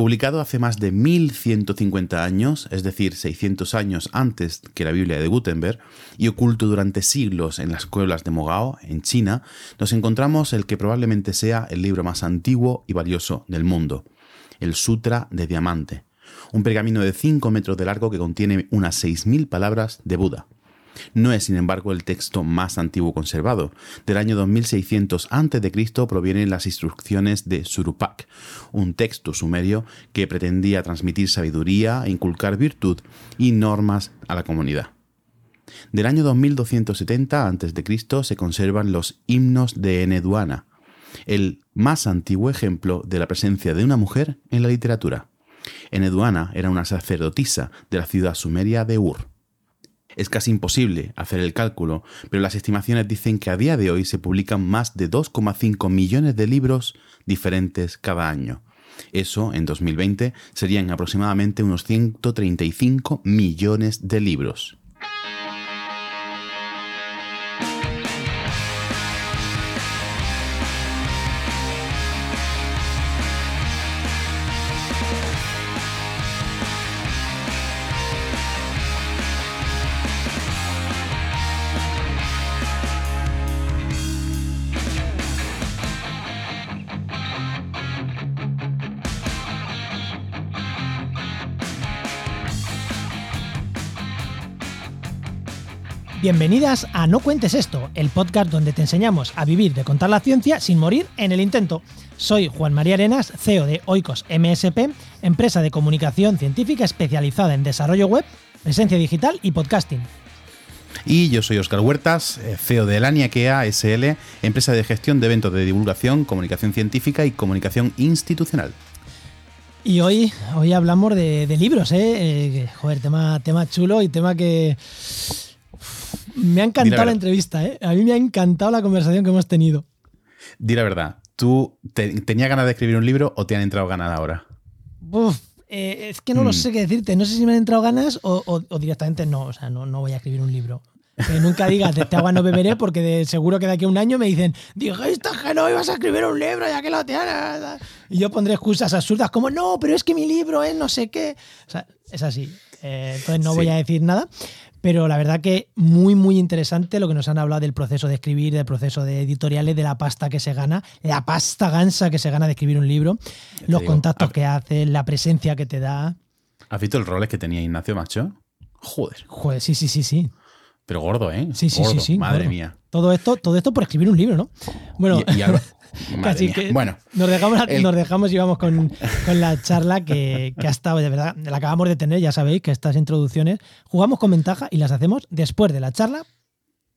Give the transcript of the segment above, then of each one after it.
Publicado hace más de 1150 años, es decir, 600 años antes que la Biblia de Gutenberg, y oculto durante siglos en las cuevas de Mogao, en China, nos encontramos el que probablemente sea el libro más antiguo y valioso del mundo, el Sutra de Diamante, un pergamino de 5 metros de largo que contiene unas 6.000 palabras de Buda. No es, sin embargo, el texto más antiguo conservado. Del año 2600 a.C. provienen las instrucciones de Surupak, un texto sumerio que pretendía transmitir sabiduría, inculcar virtud y normas a la comunidad. Del año 2270 a.C. se conservan los himnos de Eneduana, el más antiguo ejemplo de la presencia de una mujer en la literatura. Eneduana era una sacerdotisa de la ciudad sumeria de Ur. Es casi imposible hacer el cálculo, pero las estimaciones dicen que a día de hoy se publican más de 2,5 millones de libros diferentes cada año. Eso, en 2020, serían aproximadamente unos 135 millones de libros. Bienvenidas a No Cuentes Esto, el podcast donde te enseñamos a vivir de contar la ciencia sin morir en el intento. Soy Juan María Arenas, CEO de Oikos MSP, empresa de comunicación científica especializada en desarrollo web, presencia digital y podcasting. Y yo soy Oscar Huertas, eh, CEO de Laniakea SL, empresa de gestión de eventos de divulgación, comunicación científica y comunicación institucional. Y hoy, hoy hablamos de, libros, ¿eh? ¿eh? Joder, tema, tema chulo y tema que me ha encantado la, entrevista, ¿eh? A mí me ha encantado la conversación que hemos tenido. Di la verdad, ¿tú tenías ganas de escribir un libro o te han entrado ganas ahora? Eh, es que no lo mm. sé qué decirte. No sé si me han entrado ganas o, directamente no. O sea, no, no voy a escribir un libro. Que nunca digas de este agua no beberé porque de, seguro que de aquí a un año me dicen dijiste que no ibas a escribir un libro ya que lo tienes. Y yo pondré excusas absurdas como no, pero es que mi libro es no sé qué. O sea, es así. Eh, entonces no voy a decir nada. Pero la verdad que muy, muy interesante lo que nos han hablado del proceso de escribir, del proceso de editoriales, de la pasta que se gana, la pasta gansa que se gana de escribir un libro, los contactos que hace, la presencia que te da. ¿Has visto el roles que tenía Ignacio Macho? Joder. Joder, sí, sí, sí, sí. Pero gordo, ¿eh? Sí, sí, sí, sí. Madre mía. Todo esto, todo esto por escribir un libro, ¿no? Bueno, y, Así que bueno, nos dejamos, nos dejamos y vamos con, la charla que, que, ha estado, de verdad, la acabamos de tener, ya sabéis que estas introducciones jugamos con ventaja y las hacemos después de la charla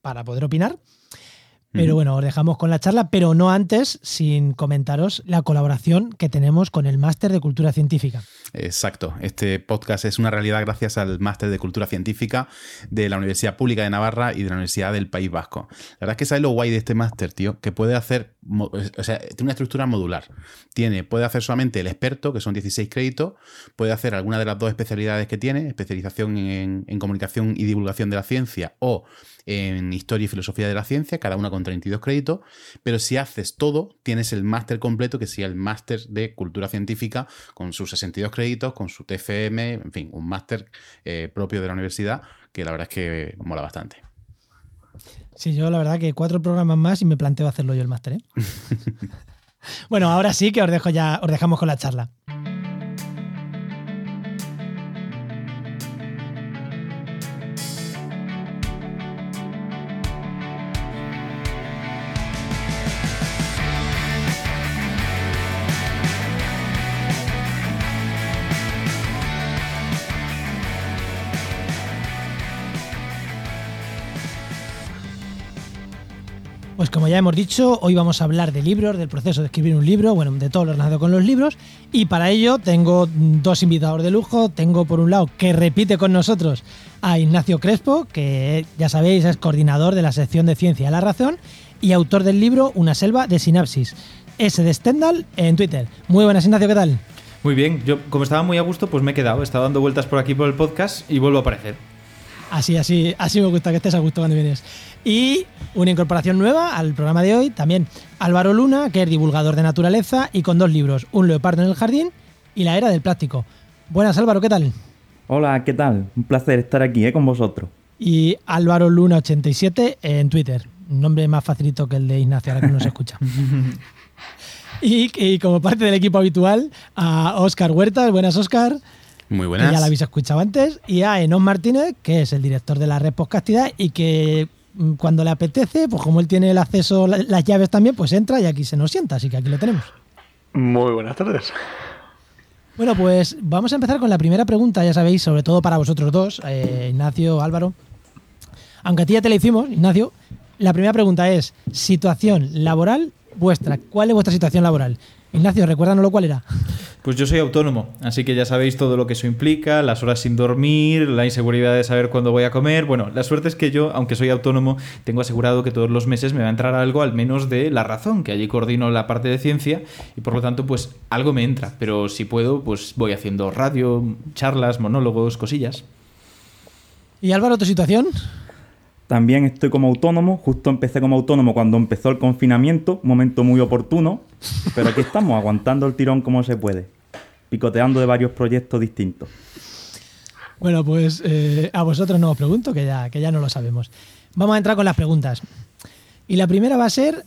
para poder opinar pero bueno, os dejamos con la charla, pero no antes sin comentaros la colaboración que tenemos con el Máster de Cultura Científica. Exacto, este podcast es una realidad gracias al Máster de Cultura Científica de la Universidad Pública de Navarra y de la Universidad del País Vasco. La verdad es que sabes lo guay de este máster, tío, que puede hacer, o sea, tiene una estructura modular. Tiene, puede hacer solamente el experto, que son 16 créditos, puede hacer alguna de las dos especialidades que tiene, especialización en, en comunicación y divulgación de la ciencia o en Historia y Filosofía de la Ciencia, cada una con 32 créditos, pero si haces todo, tienes el máster completo, que sería el máster de Cultura Científica, con sus 62 créditos, con su TFM, en fin, un máster eh, propio de la universidad, que la verdad es que mola bastante. Sí, yo la verdad que cuatro programas más y me planteo hacerlo yo el máster. ¿eh? bueno, ahora sí que os dejo ya, os dejamos con la charla. Pues como ya hemos dicho, hoy vamos a hablar de libros, del proceso de escribir un libro, bueno, de todo lo relacionado con los libros. Y para ello tengo dos invitados de lujo. Tengo por un lado que repite con nosotros a Ignacio Crespo, que ya sabéis es coordinador de la sección de Ciencia la Razón y autor del libro Una selva de sinapsis. S de Stendhal en Twitter. Muy buenas, Ignacio, ¿qué tal? Muy bien, yo como estaba muy a gusto, pues me he quedado, he estado dando vueltas por aquí por el podcast y vuelvo a aparecer. Así, así, así me gusta que estés a gusto cuando vienes. Y una incorporación nueva al programa de hoy, también Álvaro Luna, que es divulgador de naturaleza y con dos libros, Un leopardo en el jardín y la era del plástico. Buenas Álvaro, ¿qué tal? Hola, ¿qué tal? Un placer estar aquí ¿eh? con vosotros. Y Álvaro Luna87 en Twitter. Un nombre más facilito que el de Ignacio, ahora que nos escucha. y, y, como parte del equipo habitual, a Óscar Huertas. Buenas, Óscar. Muy buenas. ya la habéis escuchado antes. Y a Enon Martínez, que es el director de la red Podcastidad y que mm, cuando le apetece, pues como él tiene el acceso, las llaves también, pues entra y aquí se nos sienta. Así que aquí lo tenemos. Muy buenas tardes. Bueno, pues vamos a empezar con la primera pregunta, ya sabéis, sobre todo para vosotros dos, eh, Ignacio, Álvaro. Aunque a ti ya te la hicimos, Ignacio, la primera pregunta es, situación laboral vuestra. ¿Cuál es vuestra situación laboral? Ignacio, recuérdanoslo cuál era. Pues yo soy autónomo, así que ya sabéis todo lo que eso implica, las horas sin dormir, la inseguridad de saber cuándo voy a comer. Bueno, la suerte es que yo, aunque soy autónomo, tengo asegurado que todos los meses me va a entrar algo al menos de la razón, que allí coordino la parte de ciencia y por lo tanto pues algo me entra, pero si puedo pues voy haciendo radio, charlas, monólogos, cosillas. ¿Y Álvaro, tu situación? También estoy como autónomo, justo empecé como autónomo cuando empezó el confinamiento, momento muy oportuno, pero aquí estamos, aguantando el tirón como se puede, picoteando de varios proyectos distintos. Bueno, pues eh, a vosotros no os pregunto, que ya, que ya no lo sabemos. Vamos a entrar con las preguntas. Y la primera va a ser,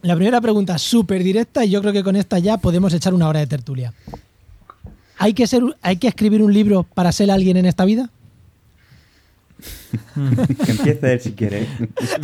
la primera pregunta súper directa y yo creo que con esta ya podemos echar una hora de tertulia. ¿Hay que, ser, ¿Hay que escribir un libro para ser alguien en esta vida? que empiece él si quiere.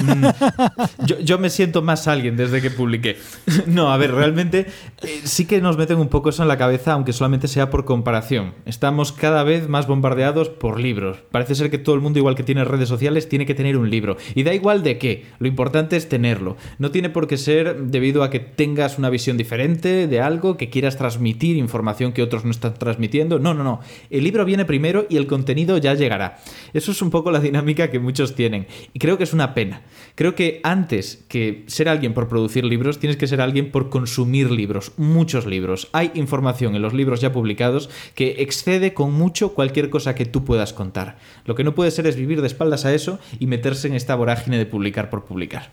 Mm. Yo, yo, me siento más alguien desde que publiqué. No, a ver, realmente eh, sí que nos meten un poco eso en la cabeza, aunque solamente sea por comparación. Estamos cada vez más bombardeados por libros. Parece ser que todo el mundo, igual que tiene redes sociales, tiene que tener un libro. Y da igual de qué, lo importante es tenerlo. No tiene por qué ser debido a que tengas una visión diferente de algo, que quieras transmitir información que otros no están transmitiendo. No, no, no. El libro viene primero y el contenido ya llegará. Eso es un poco la dinámica que muchos tienen. Y creo que es una pena. Creo que antes que ser alguien por producir libros, tienes que ser alguien por consumir libros, muchos libros. Hay información en los libros ya publicados que excede con mucho cualquier cosa que tú puedas contar. Lo que no puede ser es vivir de espaldas a eso y meterse en esta vorágine de publicar por publicar.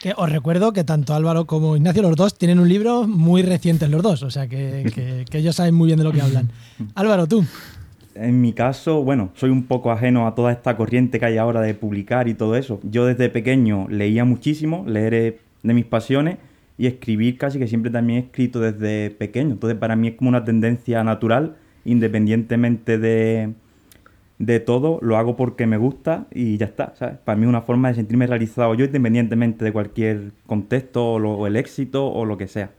Que os recuerdo que tanto Álvaro como Ignacio, los dos, tienen un libro muy reciente los dos, o sea que, que, que ellos saben muy bien de lo que hablan. Álvaro, tú en mi caso, bueno, soy un poco ajeno a toda esta corriente que hay ahora de publicar y todo eso. Yo desde pequeño leía muchísimo, leer de mis pasiones y escribir casi que siempre también he escrito desde pequeño. Entonces para mí es como una tendencia natural, independientemente de, de todo, lo hago porque me gusta y ya está. Para mí es una forma de sentirme realizado yo independientemente de cualquier contexto o el éxito o lo que sea.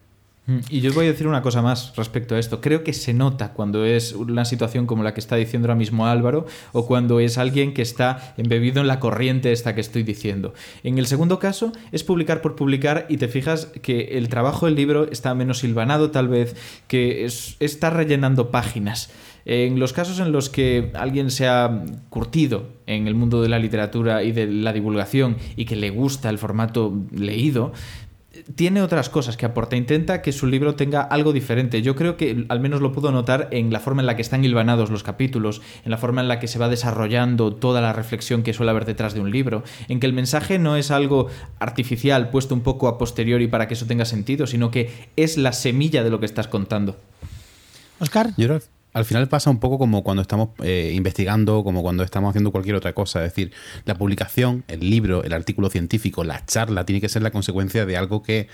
Mm, y yo os voy a decir una cosa más respecto a esto. Creo que se nota cuando es una situación como la que está diciendo ahora mismo Álvaro o cuando es alguien que está embebido en la corriente esta que estoy diciendo. En el segundo caso es publicar por publicar y te fijas que el trabajo del libro está menos silvanado tal vez, que está rellenando páginas. En los casos en los que alguien se ha curtido en el mundo de la literatura y de la divulgación y que le gusta el formato leído, tiene otras cosas que aporta. Intenta que su libro tenga algo diferente. Yo creo que al menos lo puedo notar en la forma en la que están hilvanados los capítulos, en la forma en la que se va desarrollando toda la reflexión que suele haber detrás de un libro, en que el mensaje no es algo artificial puesto un poco a posteriori para que eso tenga sentido, sino que es la semilla de lo que estás contando. Oscar. Al final pasa un poco como cuando estamos eh, investigando, como cuando estamos haciendo cualquier otra cosa. Es decir, la publicación, el libro, el artículo científico, la charla, tiene que ser la consecuencia de algo que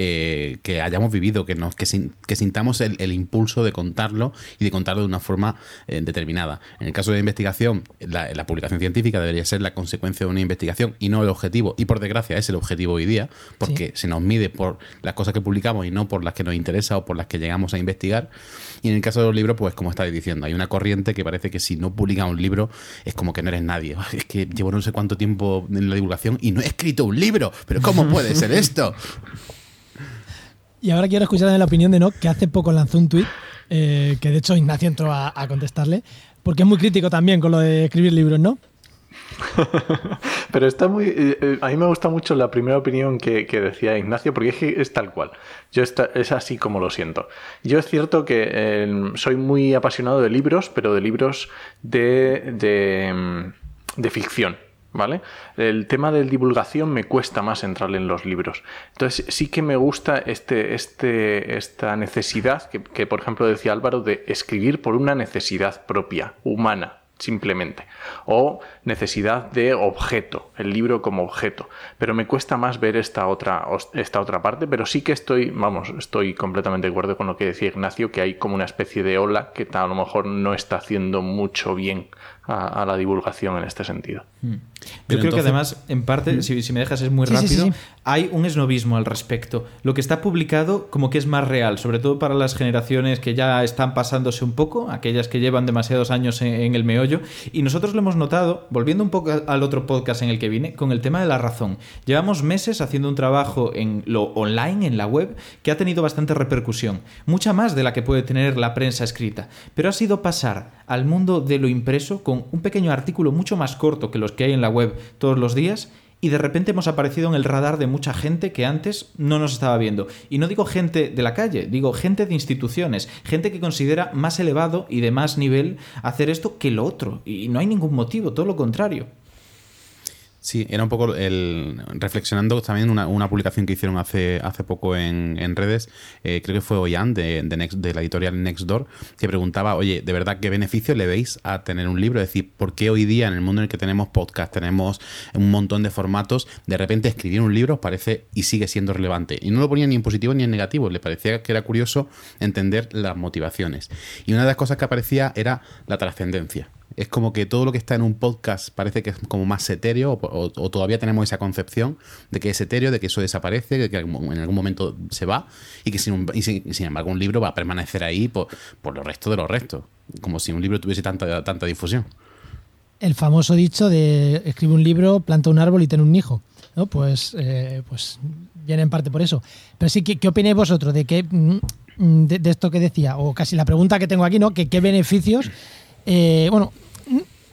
eh, que hayamos vivido, que, nos, que, que sintamos el, impulso de contarlo y de contarlo de una forma eh, determinada. En el caso de investigación, la, publicación científica debería ser la consecuencia de una investigación y no el objetivo. Y por desgracia es el objetivo hoy día, porque se nos mide por las cosas que publicamos y no por las que nos interesa o por las que llegamos a investigar. Y en el caso de los libros, pues como estáis diciendo, hay una corriente que parece que si no publica un libro es como que no eres nadie. Es que llevo no sé cuánto tiempo en la divulgación y no he escrito un libro. Pero ¿cómo puede ser esto? Y ahora quiero escuchar la opinión de Nock, que hace poco lanzó un tuit, eh, que de hecho Ignacio entró a, contestarle, porque es muy crítico también con lo de escribir libros, ¿no? Pero está muy. Eh, eh, a mí me gusta mucho la primera opinión que, decía Ignacio, porque es que es tal cual. Yo es así como lo siento. Yo es cierto que soy muy apasionado de libros, pero de libros de, de, de ficción ¿vale? El tema de divulgación me cuesta más entrar en los libros. Entonces sí que me gusta este, este, esta necesidad que, por ejemplo, decía Álvaro, de escribir por una necesidad propia, humana, simplemente. O necesidad de objeto, el libro como objeto. Pero me cuesta más ver esta otra, esta otra parte, pero sí que estoy, vamos, estoy completamente de acuerdo con lo que decía Ignacio, que hay como una especie de ola que a lo mejor no está haciendo mucho bien a, la divulgación en este sentido. Hmm. Yo creo que además, en parte, hmm. si, me dejas es muy rápido, hay un esnovismo al respecto. Lo que está publicado como que es más real, sobre todo para las generaciones que ya están pasándose un poco, aquellas que llevan demasiados años en, el meollo. Y nosotros lo hemos notado, volviendo un poco al otro podcast en el que vine, con el tema de la razón. Llevamos meses haciendo un trabajo en lo online, en la web, que ha tenido bastante repercusión, mucha más de la que puede tener la prensa escrita. Pero ha sido pasar al mundo de lo impreso con un pequeño artículo mucho más corto que los que hay en la web todos los días y de repente hemos aparecido en el radar de mucha gente que antes no nos estaba viendo. Y no digo gente de la calle, digo gente de instituciones, gente que considera más elevado y de más nivel hacer esto que lo otro. Y no hay ningún motivo, todo lo contrario. Sí, era un poco el reflexionando también una, una publicación que hicieron hace, hace poco en, en redes, eh, creo que fue Oyan de, de, Next, de la editorial Nextdoor, que preguntaba, oye, ¿de verdad qué beneficio le veis a tener un libro? Es decir, ¿por qué hoy día en el mundo en el que tenemos podcast, tenemos un montón de formatos, de repente escribir un libro parece y sigue siendo relevante? Y no lo ponía ni en positivo ni en negativo, le parecía que era curioso entender las motivaciones. Y una de las cosas que aparecía era la trascendencia es como que todo lo que está en un podcast parece que es como más etéreo o, todavía tenemos esa concepción de que es etéreo, de que eso desaparece, de que en algún momento se va y que sin, sin, embargo un libro va a permanecer ahí por, por los restos de los restos, como si un libro tuviese tanta, tanta difusión. El famoso dicho de escribe un libro, planta un árbol y tiene un hijo. ¿no? Pues, eh, pues viene en parte por eso. Pero sí, ¿qué, qué opináis vosotros de, qué, mm, de, esto que decía? O casi la pregunta que tengo aquí, ¿no? Que, ¿Qué beneficios? Eh, bueno,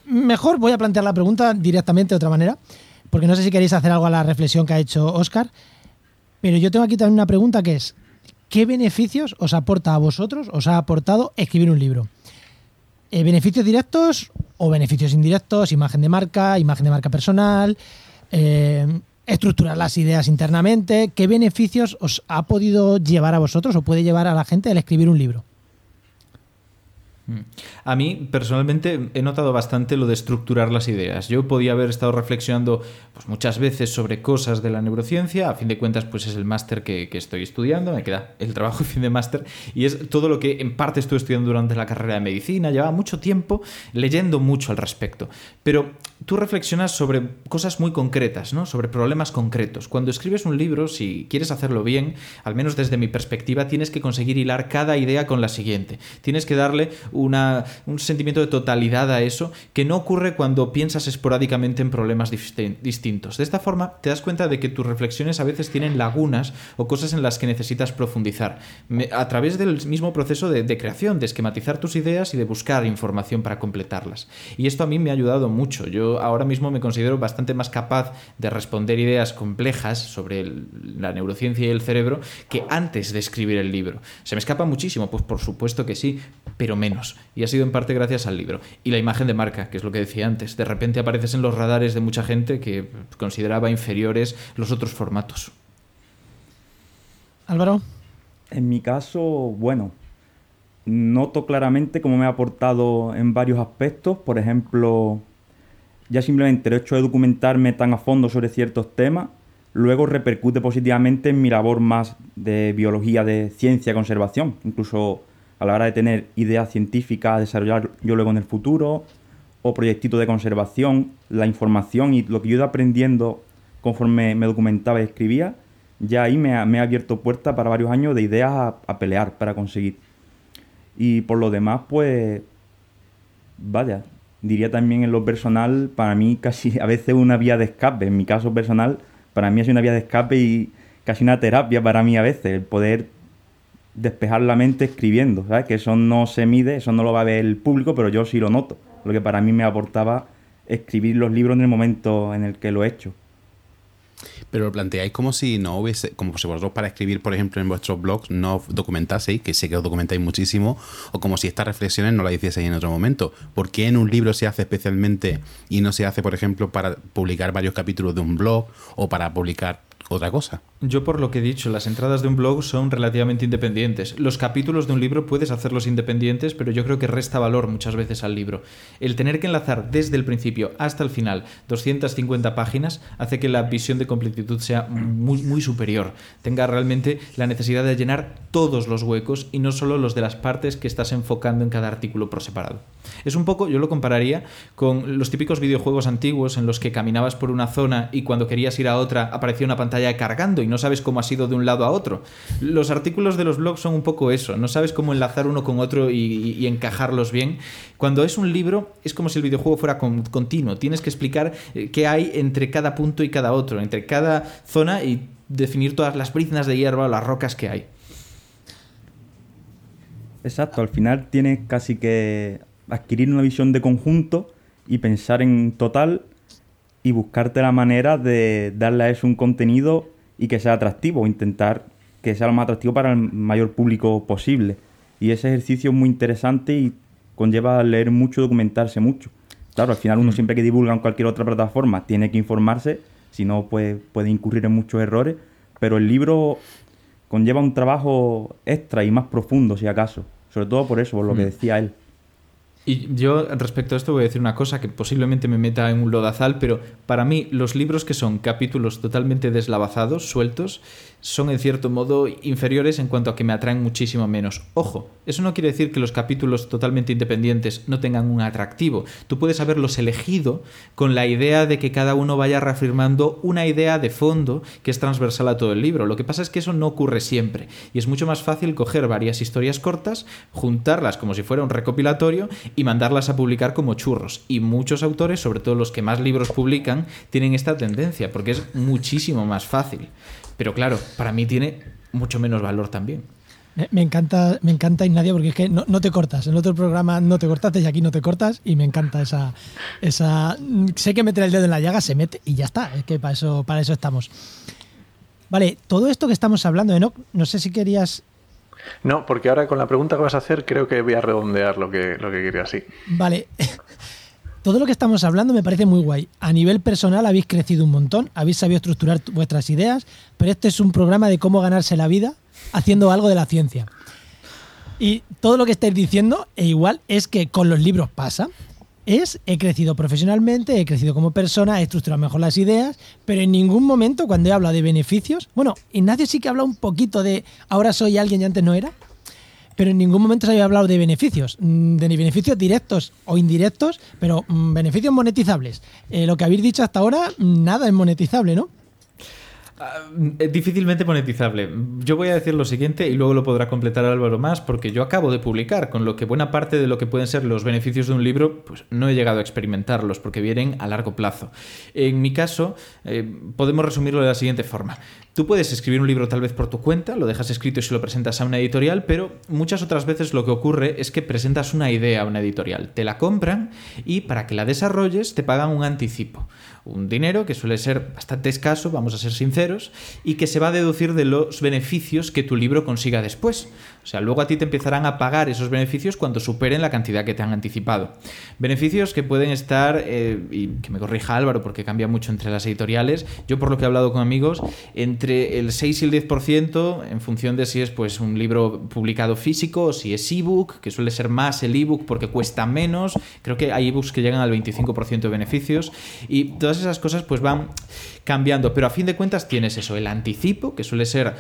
mejor voy a plantear la pregunta directamente de otra manera, porque no sé si queréis hacer algo a la reflexión que ha hecho Oscar, pero yo tengo aquí también una pregunta que es, ¿qué beneficios os aporta a vosotros, os ha aportado escribir un libro? Eh, ¿Beneficios directos o beneficios indirectos? Imagen de marca, imagen de marca personal, eh, estructurar las ideas internamente. ¿Qué beneficios os ha podido llevar a vosotros o puede llevar a la gente el escribir un libro? A mí, personalmente, he notado bastante lo de estructurar las ideas. Yo podía haber estado reflexionando pues, muchas veces sobre cosas de la neurociencia. A fin de cuentas, pues es el máster que, estoy estudiando. Me queda el trabajo de fin de máster. Y es todo lo que en parte estuve estudiando durante la carrera de medicina. Llevaba mucho tiempo leyendo mucho al respecto. Pero tú reflexionas sobre cosas muy concretas, ¿no? Sobre problemas concretos. Cuando escribes un libro, si quieres hacerlo bien, al menos desde mi perspectiva, tienes que conseguir hilar cada idea con la siguiente. Tienes que darle un sentimiento de totalidad a eso que no ocurre cuando piensas esporádicamente en problemas distintos. De esta forma te das cuenta de que tus reflexiones a veces tienen lagunas o cosas en las que necesitas profundizar, a través del mismo proceso de, de creación, de esquematizar tus ideas y de buscar información para completarlas. Y esto a mí me ha ayudado mucho. Yo ahora mismo me considero bastante más capaz de responder ideas complejas sobre la neurociencia y el cerebro que antes de escribir el libro. ¿Se me escapa muchísimo? Pues por supuesto que sí, pero menos. Y ha sido en parte gracias al libro. Y la imagen de marca, que es lo que decía antes. De repente apareces en los radares de mucha gente que consideraba inferiores los otros formatos. Álvaro. En mi caso, bueno, noto claramente cómo me ha aportado en varios aspectos. Por ejemplo, ya simplemente el hecho de documentarme tan a fondo sobre ciertos temas, luego repercute positivamente en mi labor más de biología, de ciencia, conservación. Incluso a la hora de tener ideas científicas a desarrollar yo luego en el futuro, o proyectitos de conservación, la información y lo que yo ido aprendiendo conforme me documentaba y escribía, ya ahí me ha, abierto puertas para varios años de ideas a, pelear para conseguir. Y por lo demás, pues, vaya, diría también en lo personal, para mí casi a veces una vía de escape, en mi caso personal, para mí es una vía de escape y casi una terapia para mí a veces, el poder despejar la mente escribiendo, ¿sabes? Que eso no se mide, eso no lo va a ver el público, pero yo sí lo noto. Lo que para mí me aportaba escribir los libros en el momento en el que lo he hecho. Pero lo planteáis como si no hubiese, como si vosotros para escribir, por ejemplo, en vuestros blogs no documentaseis, que sé que os documentáis muchísimo, o como si estas reflexiones no las hicieseis en otro momento. ¿Por qué en un libro se hace especialmente y no se hace, por ejemplo, para publicar varios capítulos de un blog o para publicar otra cosa. Yo por lo que he dicho, las entradas de un blog son relativamente independientes. Los capítulos de un libro puedes hacerlos independientes, pero yo creo que resta valor muchas veces al libro. El tener que enlazar desde el principio hasta el final 250 páginas hace que la visión de completitud sea muy, muy superior. Tenga realmente la necesidad de llenar todos los huecos y no solo los de las partes que estás enfocando en cada artículo por separado. Es un poco, yo lo compararía con los típicos videojuegos antiguos en los que caminabas por una zona y cuando querías ir a otra aparecía una pantalla cargando y no sabes cómo ha sido de un lado a otro. Los artículos de los blogs son un poco eso, no sabes cómo enlazar uno con otro y, encajarlos bien. Cuando es un libro es como si el videojuego fuera continuo, tienes que explicar eh, qué hay entre cada punto y cada otro, entre cada zona y definir todas las briznas de hierba o las rocas que hay. Exacto, al final tienes casi que adquirir una visión de conjunto y pensar en total y buscarte la manera de darle a eso un contenido y que sea atractivo, intentar que sea lo más atractivo para el mayor público posible. Y ese ejercicio es muy interesante y conlleva leer mucho, documentarse mucho. Claro, al final uno mm. siempre que divulga en cualquier otra plataforma tiene que informarse, si no puede, puede incurrir en muchos errores, pero el libro conlleva un trabajo extra y más profundo, si acaso. Sobre todo por eso, por lo que mm. decía él. Y yo respecto a esto voy a decir una cosa que posiblemente me meta en un lodazal, pero para mí los libros que son capítulos totalmente deslavazados, sueltos, son en cierto modo inferiores en cuanto a que me atraen muchísimo menos. Ojo, eso no quiere decir que los capítulos totalmente independientes no tengan un atractivo. Tú puedes haberlos elegido con la idea de que cada uno vaya reafirmando una idea de fondo que es transversal a todo el libro. Lo que pasa es que eso no ocurre siempre y es mucho más fácil coger varias historias cortas, juntarlas como si fuera un recopilatorio y mandarlas a publicar como churros. Y muchos autores, sobre todo los que más libros publican, tienen esta tendencia porque es muchísimo más fácil. Pero claro, para mí tiene mucho menos valor también. Me encanta, me encanta Ignacio porque es que no, te cortas. En el otro programa no te cortaste y aquí no te cortas y me encanta esa, esa. Sé que meter el dedo en la llaga se mete y ya está. Es que para eso, para eso estamos. Vale, todo esto que estamos hablando, Enoch, no sé si querías. No, porque ahora con la pregunta que vas a hacer creo que voy a redondear lo que, lo que quería, sí. Vale. Todo lo que estamos hablando me parece muy guay. A nivel personal habéis crecido un montón, habéis sabido estructurar vuestras ideas, pero este es un programa de cómo ganarse la vida haciendo algo de la ciencia. Y todo lo que estáis diciendo, e igual, es que con los libros pasa. Es, he crecido profesionalmente, he crecido como persona, he estructurado mejor las ideas, pero en ningún momento cuando he hablado de beneficios, bueno, Ignacio sí que habla un poquito de ahora soy alguien y antes no era, pero en ningún momento se había hablado de beneficios, mm, de beneficios directos o indirectos, pero mm, beneficios monetizables. Eh, lo que habéis dicho hasta ahora, nada es monetizable, ¿no? Ah, difícilmente monetizable. Yo voy a decir lo siguiente y luego lo podrá completar Álvaro más, porque yo acabo de publicar, con lo que buena parte de lo que pueden ser los beneficios de un libro, pues no he llegado a experimentarlos, porque vienen a largo plazo. En mi caso, eh, podemos resumirlo de la siguiente forma. Tú puedes escribir un libro tal vez por tu cuenta, lo dejas escrito y se lo presentas a una editorial, pero muchas otras veces lo que ocurre es que presentas una idea a una editorial, te la compran y para que la desarrolles te pagan un anticipo un dinero que suele ser bastante escaso, vamos a ser sinceros, y que se va a deducir de los beneficios que tu libro consiga después. O sea, luego a ti te empezarán a pagar esos beneficios cuando superen la cantidad que te han anticipado. Beneficios que pueden estar, eh, y que me corrija Álvaro porque cambia mucho entre las editoriales, yo por lo que he hablado con amigos, entre el 6 y el 10% en función de si es pues un libro publicado físico o si es ebook, que suele ser más el ebook porque cuesta menos. Creo que hay ebooks que llegan al 25% de beneficios y todas esas cosas pues van cambiando, pero a fin de cuentas tienes eso, el anticipo, que suele ser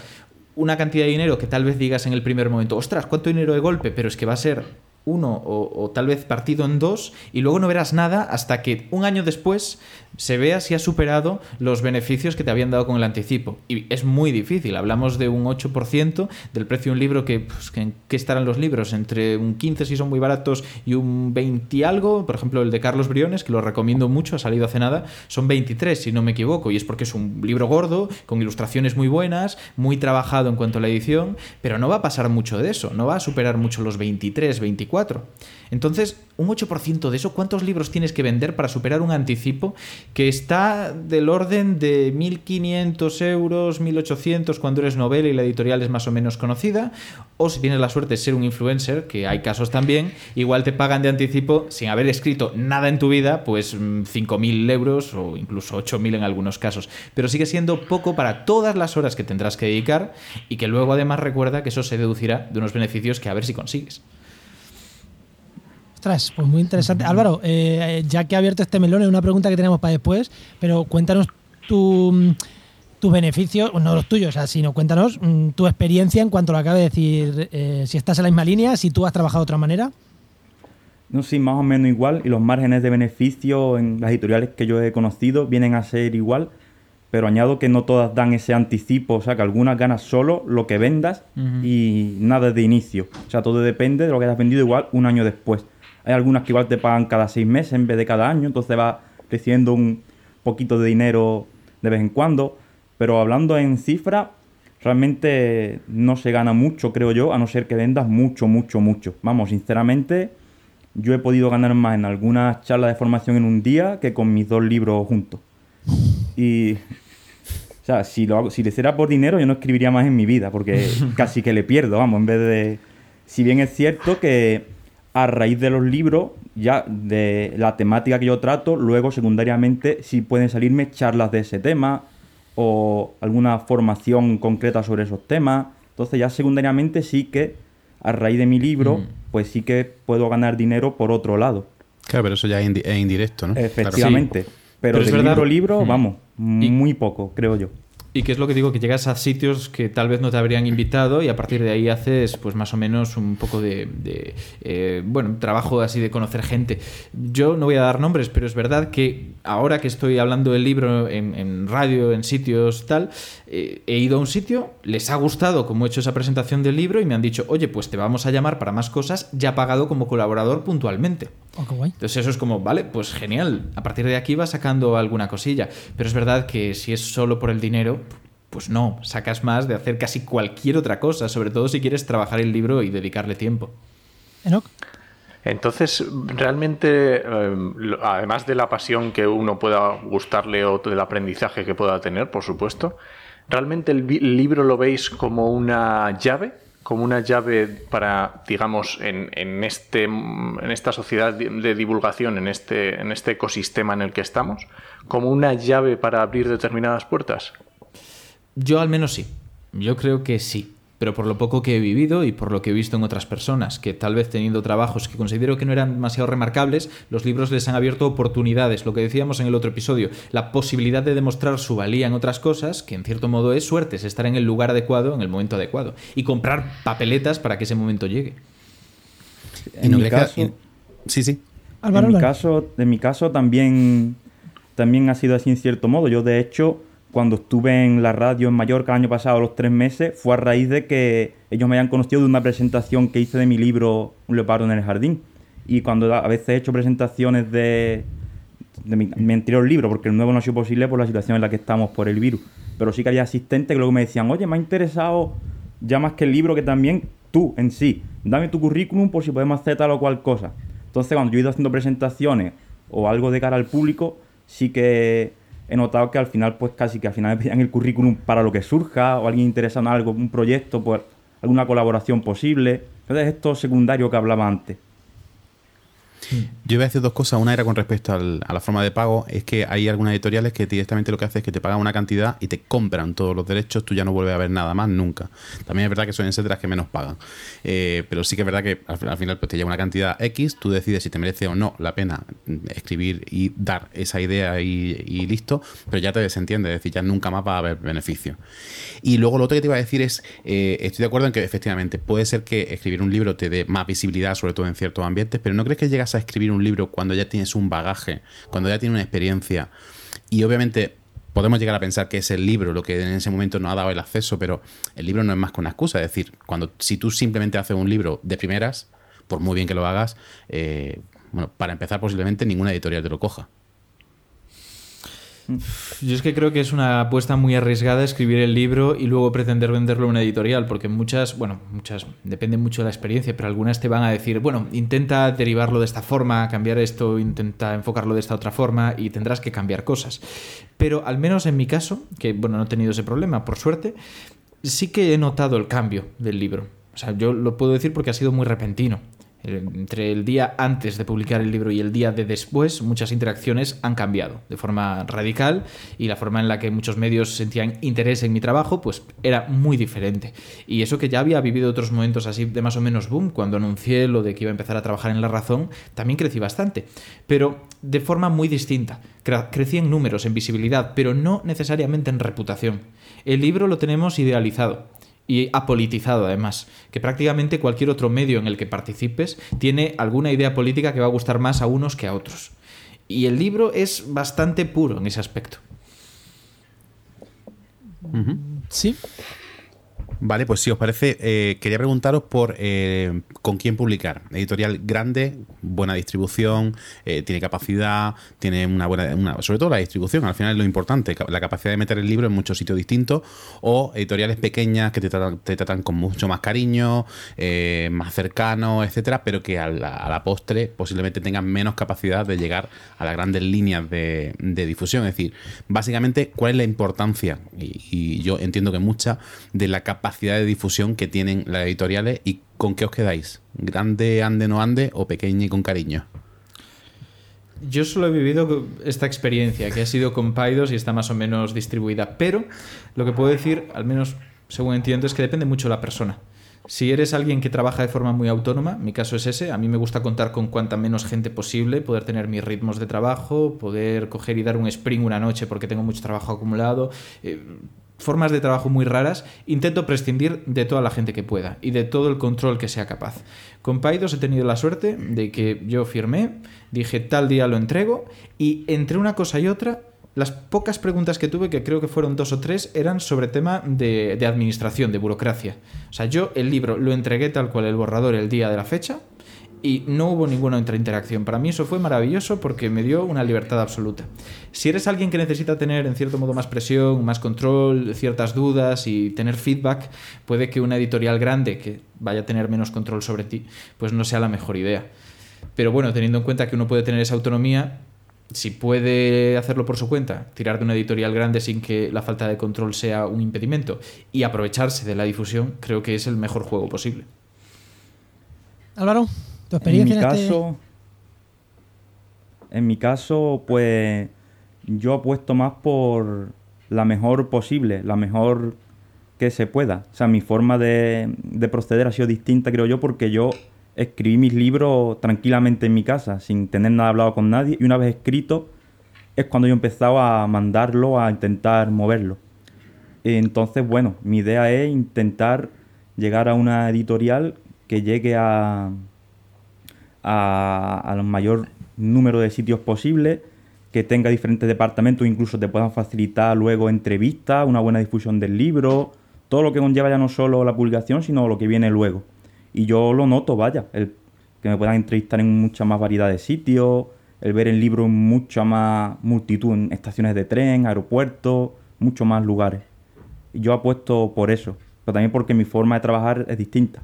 una cantidad de dinero que tal vez digas en el primer momento, ostras, ¿cuánto dinero de golpe? Pero es que va a ser uno o, tal vez partido en dos y luego no verás nada hasta que un año después se vea si has superado los beneficios que te habían dado con el anticipo. Y es muy difícil, hablamos de un 8% del precio de un libro que, pues, que, estarán los libros. Entre un 15 si son muy baratos y un 20 y algo, por ejemplo el de Carlos Briones, que lo recomiendo mucho, ha salido hace nada, son 23 si no me equivoco, y es porque es un libro gordo, con ilustraciones muy buenas, muy trabajado en cuanto a la edición, pero no va a pasar mucho de eso, no va a superar mucho los 23, 24 4. Entonces, un 8% de eso, ¿cuántos libros tienes que vender para superar un anticipo que está del orden de 1.500 euros, 1.800 cuando eres novela y la editorial es más o menos conocida? O si tienes la suerte de ser un influencer, que hay casos también, igual te pagan de anticipo sin haber escrito nada en tu vida, pues 5.000 mm, euros o incluso 8.000 en algunos casos. Pero sigue siendo poco para todas las horas que tendrás que dedicar y que luego además recuerda que eso se deducirá de unos beneficios que a ver si consigues pues muy interesante. Álvaro, eh, ya que ha abierto este melón, es una pregunta que tenemos para después, pero cuéntanos tu, tus beneficios, no los tuyos, sino cuéntanos mm, tu experiencia en cuanto lo que acaba de decir, eh, si estás en la misma línea, si tú has trabajado de otra manera. No, sí, más o menos igual, y los márgenes de beneficio en las editoriales que yo he conocido vienen a ser igual, pero añado que no todas dan ese anticipo, o sea, que algunas ganas solo lo que vendas y nada de inicio. O sea, todo depende de lo que hayas vendido igual un año después. Hay algunas que igual te pagan cada seis meses en vez de cada año, entonces va recibiendo un poquito de dinero de vez en cuando. Pero hablando en cifra, realmente no se gana mucho, creo yo, a no ser que vendas mucho, mucho, mucho. Vamos, sinceramente, yo he podido ganar más en algunas charlas de formación en un día que con mis dos libros juntos. Y, o sea, si, lo hago, si le hiciera por dinero, yo no escribiría más en mi vida, porque casi que le pierdo, vamos, en vez de... Si bien es cierto que a raíz de los libros, ya de la temática que yo trato, luego secundariamente si pueden salirme charlas de ese tema o alguna formación concreta sobre esos temas. Entonces ya secundariamente sí que a raíz de mi libro, mm. pues sí que puedo ganar dinero por otro lado. Claro, pero eso ya es, indirecto, ¿no? Efectivamente. Pero, de libro libro, mm. vamos, muy poco, creo yo. Y que es lo que digo, que llegas a sitios que tal vez no te habrían invitado y a partir de ahí haces pues más o menos un poco de, eh, bueno, trabajo así de conocer gente. Yo no voy a dar nombres, pero es verdad que ahora que estoy hablando del libro en, radio, en sitios tal, eh, he ido a un sitio, les ha gustado cómo he hecho esa presentación del libro y me han dicho, oye, pues te vamos a llamar para más cosas, ya pagado como colaborador puntualmente. Oh, Entonces eso es como, vale, pues genial, a partir de aquí va sacando alguna cosilla. Pero es verdad que si es solo por el dinero, pues no, sacas más de hacer casi cualquier otra cosa, sobre todo si quieres trabajar el libro y dedicarle tiempo. Entonces, realmente, em, además de la pasión que uno pueda gustarle o del aprendizaje que pueda tener, por supuesto, ¿realmente el libro lo veis como una llave? como una llave para, digamos, en, en, este, en esta sociedad de divulgación, en este, en este ecosistema en el que estamos, como una llave para abrir determinadas puertas? Yo al menos sí. Yo creo que sí pero por lo poco que he vivido y por lo que he visto en otras personas, que tal vez teniendo trabajos que considero que no eran demasiado remarcables, los libros les han abierto oportunidades, lo que decíamos en el otro episodio, la posibilidad de demostrar su valía en otras cosas, que en cierto modo es suerte, es estar en el lugar adecuado, en el momento adecuado, y comprar papeletas para que ese momento llegue. En, mi caso, sí, sí. en, mi caso, en mi caso también, también ha sido así en cierto modo. Yo de hecho cuando estuve en la radio en Mallorca el año pasado, los tres meses, fue a raíz de que ellos me hayan conocido de una presentación que hice de mi libro Un leopardo en el jardín. Y cuando a veces he hecho presentaciones de, mi, anterior libro, porque el nuevo no ha sido posible por la situación en la que estamos por el virus. Pero sí que había asistentes que luego me decían, oye, me ha interesado ya más que el libro que también tú en sí. Dame tu currículum por si podemos hacer tal o cual cosa. Entonces, cuando yo he ido haciendo presentaciones o algo de cara al público, sí que he notado que al final, pues casi que al final me el currículum para lo que surja, o alguien interesa en algo, un proyecto, pues alguna colaboración posible. Entonces, esto secundario que hablaba antes. Yo iba a decir dos cosas. Una era con respecto a la forma de pago. Es que hay algunas editoriales que directamente lo que hacen es que te pagan una cantidad y te compran todos los derechos. Tú ya no vuelves a ver nada más nunca. También es verdad que son las que menos pagan. Eh, pero sí que es verdad que al, final pues, te llega una cantidad X. Tú decides si te merece o no la pena escribir y dar esa idea y, listo. Pero ya te desentiende. Es decir, ya nunca más va a haber beneficio. Y luego lo otro que te iba a decir es: eh, estoy de acuerdo en que efectivamente puede ser que escribir un libro te dé más visibilidad, sobre todo en ciertos ambientes. Pero no crees que llegas escribir un libro cuando ya tienes un bagaje, cuando ya tienes una experiencia. Y obviamente podemos llegar a pensar que es el libro lo que en ese momento nos ha dado el acceso, pero el libro no es más que una excusa. Es decir, cuando si tú simplemente haces un libro de primeras, por muy bien que lo hagas, eh, bueno, para empezar posiblemente ninguna editorial te lo coja. Yo es que creo que es una apuesta muy arriesgada escribir el libro y luego pretender venderlo a una editorial, porque muchas, bueno, muchas, depende mucho de la experiencia, pero algunas te van a decir, bueno, intenta derivarlo de esta forma, cambiar esto, intenta enfocarlo de esta otra forma y tendrás que cambiar cosas. Pero al menos en mi caso, que bueno, no he tenido ese problema, por suerte, sí que he notado el cambio del libro. O sea, yo lo puedo decir porque ha sido muy repentino entre el día antes de publicar el libro y el día de después, muchas interacciones han cambiado de forma radical y la forma en la que muchos medios sentían interés en mi trabajo, pues era muy diferente. Y eso que ya había vivido otros momentos así de más o menos boom, cuando anuncié lo de que iba a empezar a trabajar en La Razón, también crecí bastante, pero de forma muy distinta. Crecí en números, en visibilidad, pero no necesariamente en reputación. El libro lo tenemos idealizado y apolitizado además, que prácticamente cualquier otro medio en el que participes tiene alguna idea política que va a gustar más a unos que a otros. Y el libro es bastante puro en ese aspecto. Sí. Vale, pues si os parece, eh, quería preguntaros por eh, con quién publicar. Editorial grande, buena distribución, eh, tiene capacidad, tiene una buena, sobre todo la distribución, al final es lo importante, la capacidad de meter el libro en muchos sitios distintos, o editoriales pequeñas que te tratan, con mucho más cariño, más cercano, etcétera, pero que a la, postre posiblemente tengan menos capacidad de llegar a las grandes líneas de, difusión. Es decir, básicamente, ¿cuál es la importancia? Y, y yo entiendo que mucha de la capacidad capacidad de difusión que tienen las editoriales y con qué os quedáis. ¿Grande, ande, no ande o pequeña y con cariño? Yo solo he vivido esta experiencia, que ha sido con Paidos y está más o menos distribuida, pero lo que puedo decir, al menos según entiendo, es que depende mucho de la persona. Si eres alguien que trabaja de forma muy autónoma, mi caso es ese, a mí me gusta contar con cuanta menos gente posible, poder tener mis ritmos de trabajo, poder coger y dar un sprint una noche porque tengo mucho trabajo acumulado, eh, formas de trabajo muy raras, intento prescindir de toda la gente que pueda y de todo el control que sea capaz. Con Paidos he tenido la suerte de que yo firmé, dije tal día lo entrego y entre una cosa y otra, las pocas preguntas que tuve, que creo que fueron dos o tres, eran sobre tema de, de administración, de burocracia. O sea, yo el libro lo entregué tal cual el borrador el día de la fecha, y no hubo ninguna otra interacción. Para mí eso fue maravilloso porque me dio una libertad absoluta. Si eres alguien que necesita tener en cierto modo más presión, más control, ciertas dudas y tener feedback, puede que una editorial grande que vaya a tener menos control sobre ti, pues no sea la mejor idea. Pero bueno, teniendo en cuenta que uno puede tener esa autonomía, si puede hacerlo por su cuenta, tirar de una editorial grande sin que la falta de control sea un impedimento y aprovecharse de la difusión, creo que es el mejor juego posible. Álvaro. En mi este caso, en mi caso, pues yo apuesto más por la mejor posible, la mejor que se pueda. O sea, mi forma de, de, proceder ha sido distinta, creo yo, porque yo escribí mis libros tranquilamente en mi casa, sin tener nada hablado con nadie, y una vez escrito es cuando yo empezaba a mandarlo, a intentar moverlo. Entonces, bueno, mi idea es intentar llegar a una editorial que llegue a, a, al mayor número de sitios posible, que tenga diferentes departamentos, incluso te puedan facilitar luego entrevistas, una buena difusión del libro, todo lo que conlleva ya no solo la publicación, sino lo que viene luego. Y yo lo noto, vaya, que me puedan entrevistar en mucha más variedad de sitios, el ver el libro en mucha más multitud, en estaciones de tren, aeropuertos, muchos más lugares. Yo apuesto por eso, pero también porque mi forma de trabajar es distinta.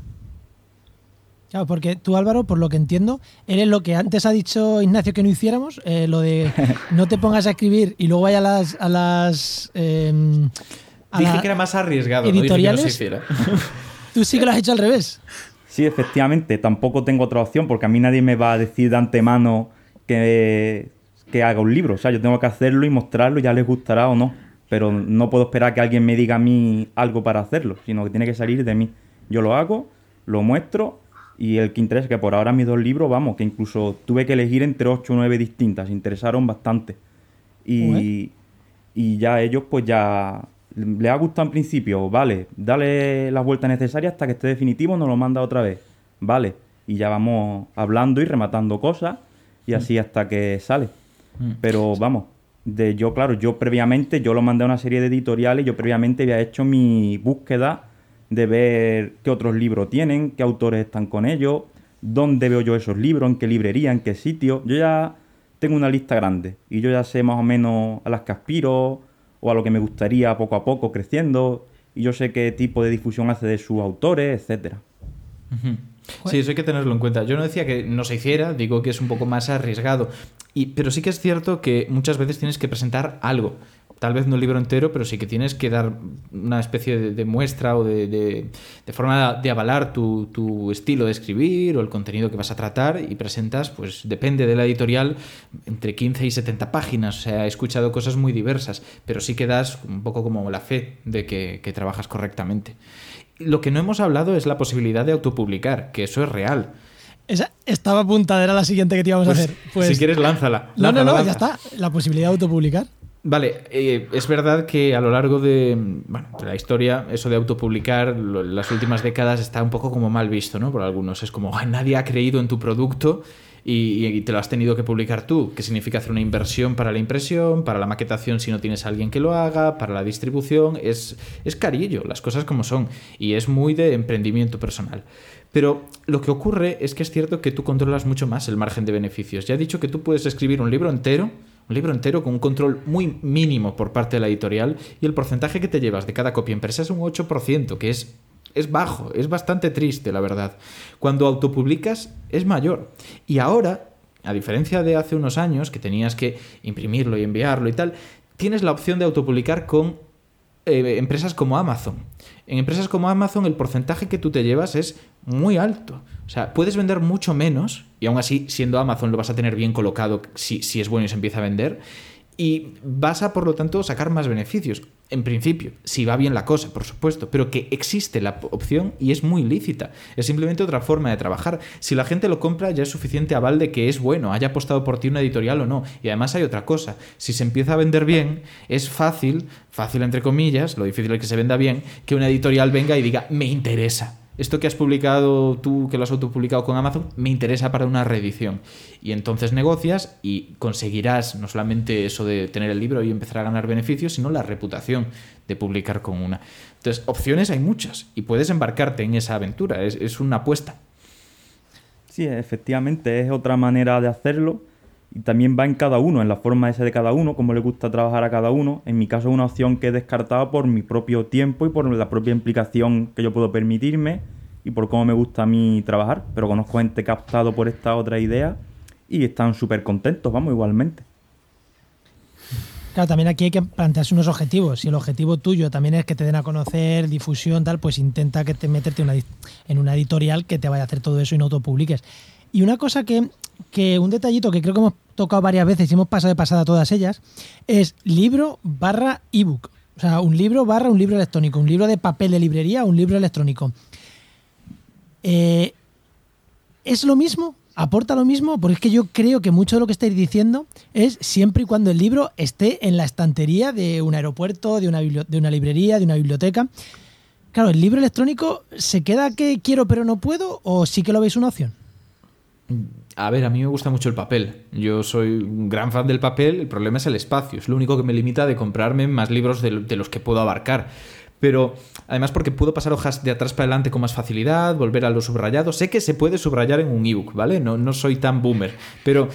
Claro, porque tú Álvaro, por lo que entiendo, eres lo que antes ha dicho Ignacio que no hiciéramos, eh, lo de no te pongas a escribir y luego vaya a las... A las em, Dije que era más arriesgado, editoriales. no dije que no se hiciera. tú sí que lo has hecho al revés. Sí, efectivamente, tampoco tengo otra opción porque a mí nadie me va a decir de antemano que, que haga un libro. O sea, yo tengo que hacerlo y mostrarlo, ya les gustará o no. Pero no puedo esperar que alguien me diga a mí algo para hacerlo, sino que tiene que salir de mí. Yo lo hago, lo muestro y el que interesa, que por ahora mis dos libros, vamos, que incluso tuve que elegir entre ocho o nueve distintas, interesaron bastante. Y, y ya ellos pues ya les ha gustado en principio, vale, dale las vueltas necesarias hasta que esté definitivo, nos lo manda otra vez, vale. Y ya vamos hablando y rematando cosas y así mm. hasta que sale. Mm. Pero vamos, de yo, claro, yo previamente, yo lo mandé a una serie de editoriales, yo previamente había hecho mi búsqueda de ver qué otros libros tienen, qué autores están con ellos, dónde veo yo esos libros, en qué librería, en qué sitio. Yo ya tengo una lista grande y yo ya sé más o menos a las que aspiro o a lo que me gustaría poco a poco creciendo y yo sé qué tipo de difusión hace de sus autores, etcétera. Sí, eso hay que tenerlo en cuenta. Yo no decía que no se hiciera, digo que es un poco más arriesgado. Y, pero sí que es cierto que muchas veces tienes que presentar algo. Tal vez no el libro entero, pero sí que tienes que dar una especie de, muestra o de, de, forma de avalar tu, tu, estilo de escribir o el contenido que vas a tratar y presentas, pues depende de la editorial, entre 15 y 70 páginas. O sea, he escuchado cosas muy diversas, pero sí que das un poco como la fe de que, que trabajas correctamente. Lo que no hemos hablado es la posibilidad de autopublicar, que eso es real. Esa estaba apuntada, era la siguiente que te íbamos Pues, a hacer. Pues, si quieres, lánzala. no, no, Lánzala, no, ya lánzala. está. La posibilidad de autopublicar. Vale, eh, es verdad que a lo largo de, bueno, de la historia, eso de autopublicar, lo- las últimas décadas está un poco como mal visto, ¿no? Por algunos. Es como, "Ay, nadie ha creído en tu producto y, te lo has tenido que publicar tú. ¿Qué significa hacer una inversión para la impresión, para la maquetación si no tienes a alguien que lo haga, para la distribución? Es, es carillo, las cosas como son. Y es muy de emprendimiento personal. Pero lo que ocurre es que es cierto que tú controlas mucho más el margen de beneficios. Ya he dicho que tú puedes escribir un libro entero, un libro entero con un control muy mínimo por parte de la editorial y el porcentaje que te llevas de cada copia impresa es un 8%, que es, es bajo, es bastante triste, la verdad. Cuando autopublicas es mayor. Y ahora, a diferencia de hace unos años, que tenías que imprimirlo y enviarlo y tal, tienes la opción de autopublicar con eh, empresas como Amazon. En empresas como Amazon el porcentaje que tú te llevas es muy alto. O sea, puedes vender mucho menos y aún así, siendo Amazon, lo vas a tener bien colocado si, si es bueno y se empieza a vender. Y vas a, por lo tanto, sacar más beneficios. En principio, si va bien la cosa, por supuesto, pero que existe la opción y es muy lícita. Es simplemente otra forma de trabajar. Si la gente lo compra, ya es suficiente aval de que es bueno, haya apostado por ti una editorial o no. Y además hay otra cosa. Si se empieza a vender bien, es fácil, fácil entre comillas, lo difícil es que se venda bien, que una editorial venga y diga, me interesa esto que has publicado tú, que lo has autopublicado con Amazon, me interesa para una reedición. Y entonces negocias y conseguirás no solamente eso de tener el libro y empezar a ganar beneficios, sino la reputación de publicar con una. Entonces, opciones hay muchas y puedes embarcarte en esa aventura, es, es una apuesta. Sí, efectivamente, es otra manera de hacerlo y también va en cada uno, en la forma esa de cada uno, cómo le gusta trabajar a cada uno. En mi caso es una opción que he descartado por mi propio tiempo y por la propia implicación que yo puedo permitirme y por cómo me gusta a mí trabajar. Pero conozco gente que ha optado por esta otra idea y están súper contentos, vamos, igualmente. Claro, también aquí hay que plantearse unos objetivos. Si el objetivo tuyo también es que te den a conocer, difusión, tal, pues intenta que te meterte una, en una editorial que te vaya a hacer todo eso y no autopubliques. Y una cosa que, que, un detallito que creo que hemos tocado varias veces y hemos pasado de pasada todas ellas, es libro barra ebook. O sea, un libro barra un libro electrónico, un libro de papel de librería, un libro electrónico. Eh, ¿Es lo mismo? ¿Aporta lo mismo? Porque es que yo creo que mucho de lo que estáis diciendo es siempre y cuando el libro esté en la estantería de un aeropuerto, de una, de una librería, de una biblioteca. Claro, ¿el libro electrónico se queda que quiero pero no puedo o sí que lo veis una opción? A ver, a mí me gusta mucho el papel. Yo soy un gran fan del papel, el problema es el espacio. Es lo único que me limita de comprarme más libros de, los que puedo abarcar pero además porque puedo pasar hojas de atrás para adelante con más facilidad, volver a los subrayados. Sé que se puede subrayar en un ebook, ¿vale? No, no soy tan boomer, pero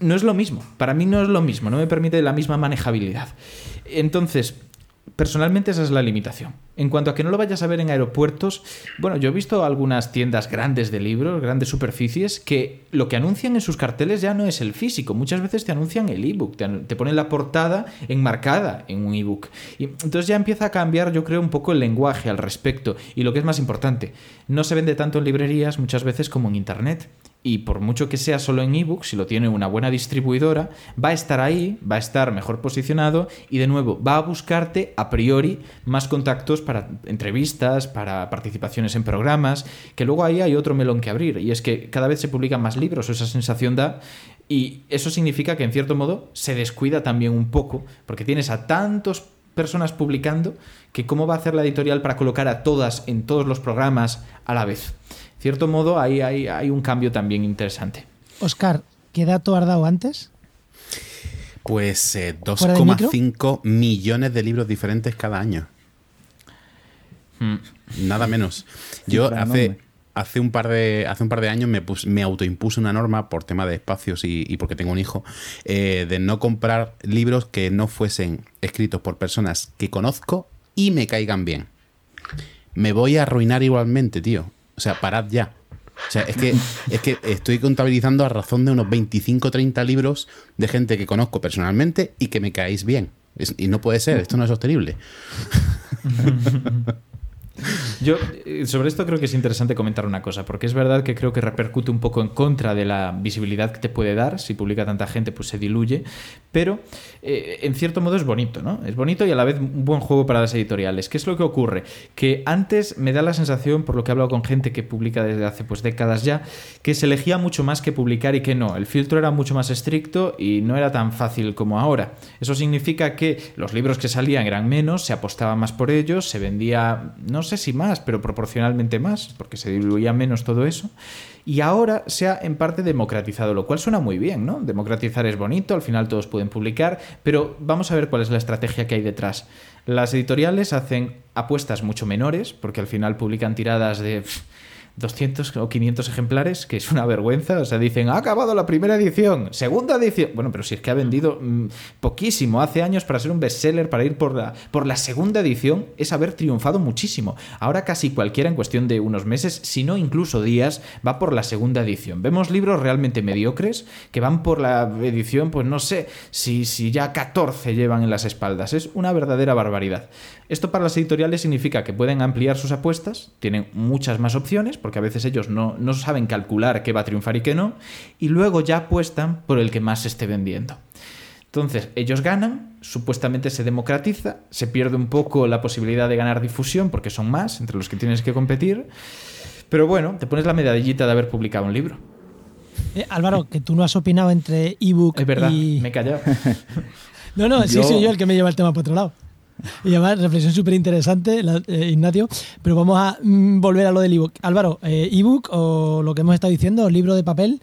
no es lo mismo. Para mí no es lo mismo, no me permite la misma manejabilidad. Entonces, personalmente esa es la limitación. En cuanto a que no lo vayas a ver en aeropuertos, bueno, yo he visto algunas tiendas grandes de libros, grandes superficies, que lo que anuncian en sus carteles ya no es el físico, muchas veces te anuncian el ebook, te, te ponen la portada enmarcada en un ebook. Y entonces ya empieza a cambiar, yo creo, un poco el lenguaje al respecto. Y lo que es más importante, no se vende tanto en librerías muchas veces como en internet y por mucho que sea solo en ebook, si lo tiene una buena distribuidora, va a estar ahí, va a estar mejor posicionado y de nuevo va a buscarte a priori más contactos para entrevistas, para participaciones en programas, que luego ahí hay otro melón que abrir y es que cada vez se publican más libros, esa sensación da y eso significa que en cierto modo se descuida también un poco porque tienes a tantos personas publicando que cómo va a hacer la editorial para colocar a todas en todos los programas a la vez cierto modo hay, hay, hay, un cambio también interesante. Oscar, ¿qué dato has dado antes? Pues eh, 2,5 millones de libros diferentes cada año. Hmm. Nada menos. Yo hace, hace un par de, hace un par de años me, me autoimpuse una norma por tema de espacios y, porque tengo un hijo, eh, de no comprar libros que no fuesen escritos por personas que conozco y me caigan bien. Me voy a arruinar igualmente, tío. O sea, parad ya. O sea, es que, es que estoy contabilizando a razón de unos 25 30 libros de gente que conozco personalmente y que me caéis bien. y no puede ser, esto no es sostenible. Yo eh, sobre esto creo que es interesante comentar una cosa, porque es verdad que creo que repercute un poco en contra de la visibilidad que te puede dar. Si publica tanta gente, pues se diluye. Pero eh, en cierto modo es bonito, ¿no? Es bonito y a la vez un buen juego para las editoriales. ¿Qué es lo que ocurre? Que antes me da la sensación, por lo que he hablado con gente que publica desde hace pues décadas ya, que se elegía mucho más que publicar y que no. El filtro era mucho más estricto y no era tan fácil como ahora. Eso significa que los libros que salían eran menos, se apostaba más por ellos, se vendía, no sé si más, pero proporcionalmente más, porque se diluía menos todo eso. Y ahora se ha en parte democratizado, lo cual suena muy bien, ¿no? Democratizar es bonito, al final todos pueden publicar, pero vamos a ver cuál es la estrategia que hay detrás. Las editoriales hacen apuestas mucho menores, porque al final publican tiradas de... 200 o 500 ejemplares, que es una vergüenza. O sea, dicen, ha acabado la primera edición, segunda edición. Bueno, pero si es que ha vendido mm, poquísimo, hace años para ser un bestseller, para ir por la, por la segunda edición, es haber triunfado muchísimo. Ahora casi cualquiera en cuestión de unos meses, si no incluso días, va por la segunda edición. Vemos libros realmente mediocres que van por la edición, pues no sé si, si ya 14 llevan en las espaldas. Es una verdadera barbaridad. Esto para las editoriales significa que pueden ampliar sus apuestas, tienen muchas más opciones, porque a veces ellos no, saben calcular qué va a triunfar y qué no, y luego ya apuestan por el que más se esté vendiendo. Entonces, ellos ganan, supuestamente se democratiza, se pierde un poco la posibilidad de ganar difusión porque son más entre los que tienes que competir, pero bueno, te pones la medallita de haber publicado un libro. Eh, Álvaro, que tú no has opinado entre ebook es verdad, y... me he callado. no, no, sí soy yo el que me lleva el tema por otro lado. Y además, reflexión súper interesante, eh, Ignacio. Pero vamos a mm, volver a lo del ebook. Álvaro, eh, ¿ebook o lo que hemos estado diciendo, libro de papel?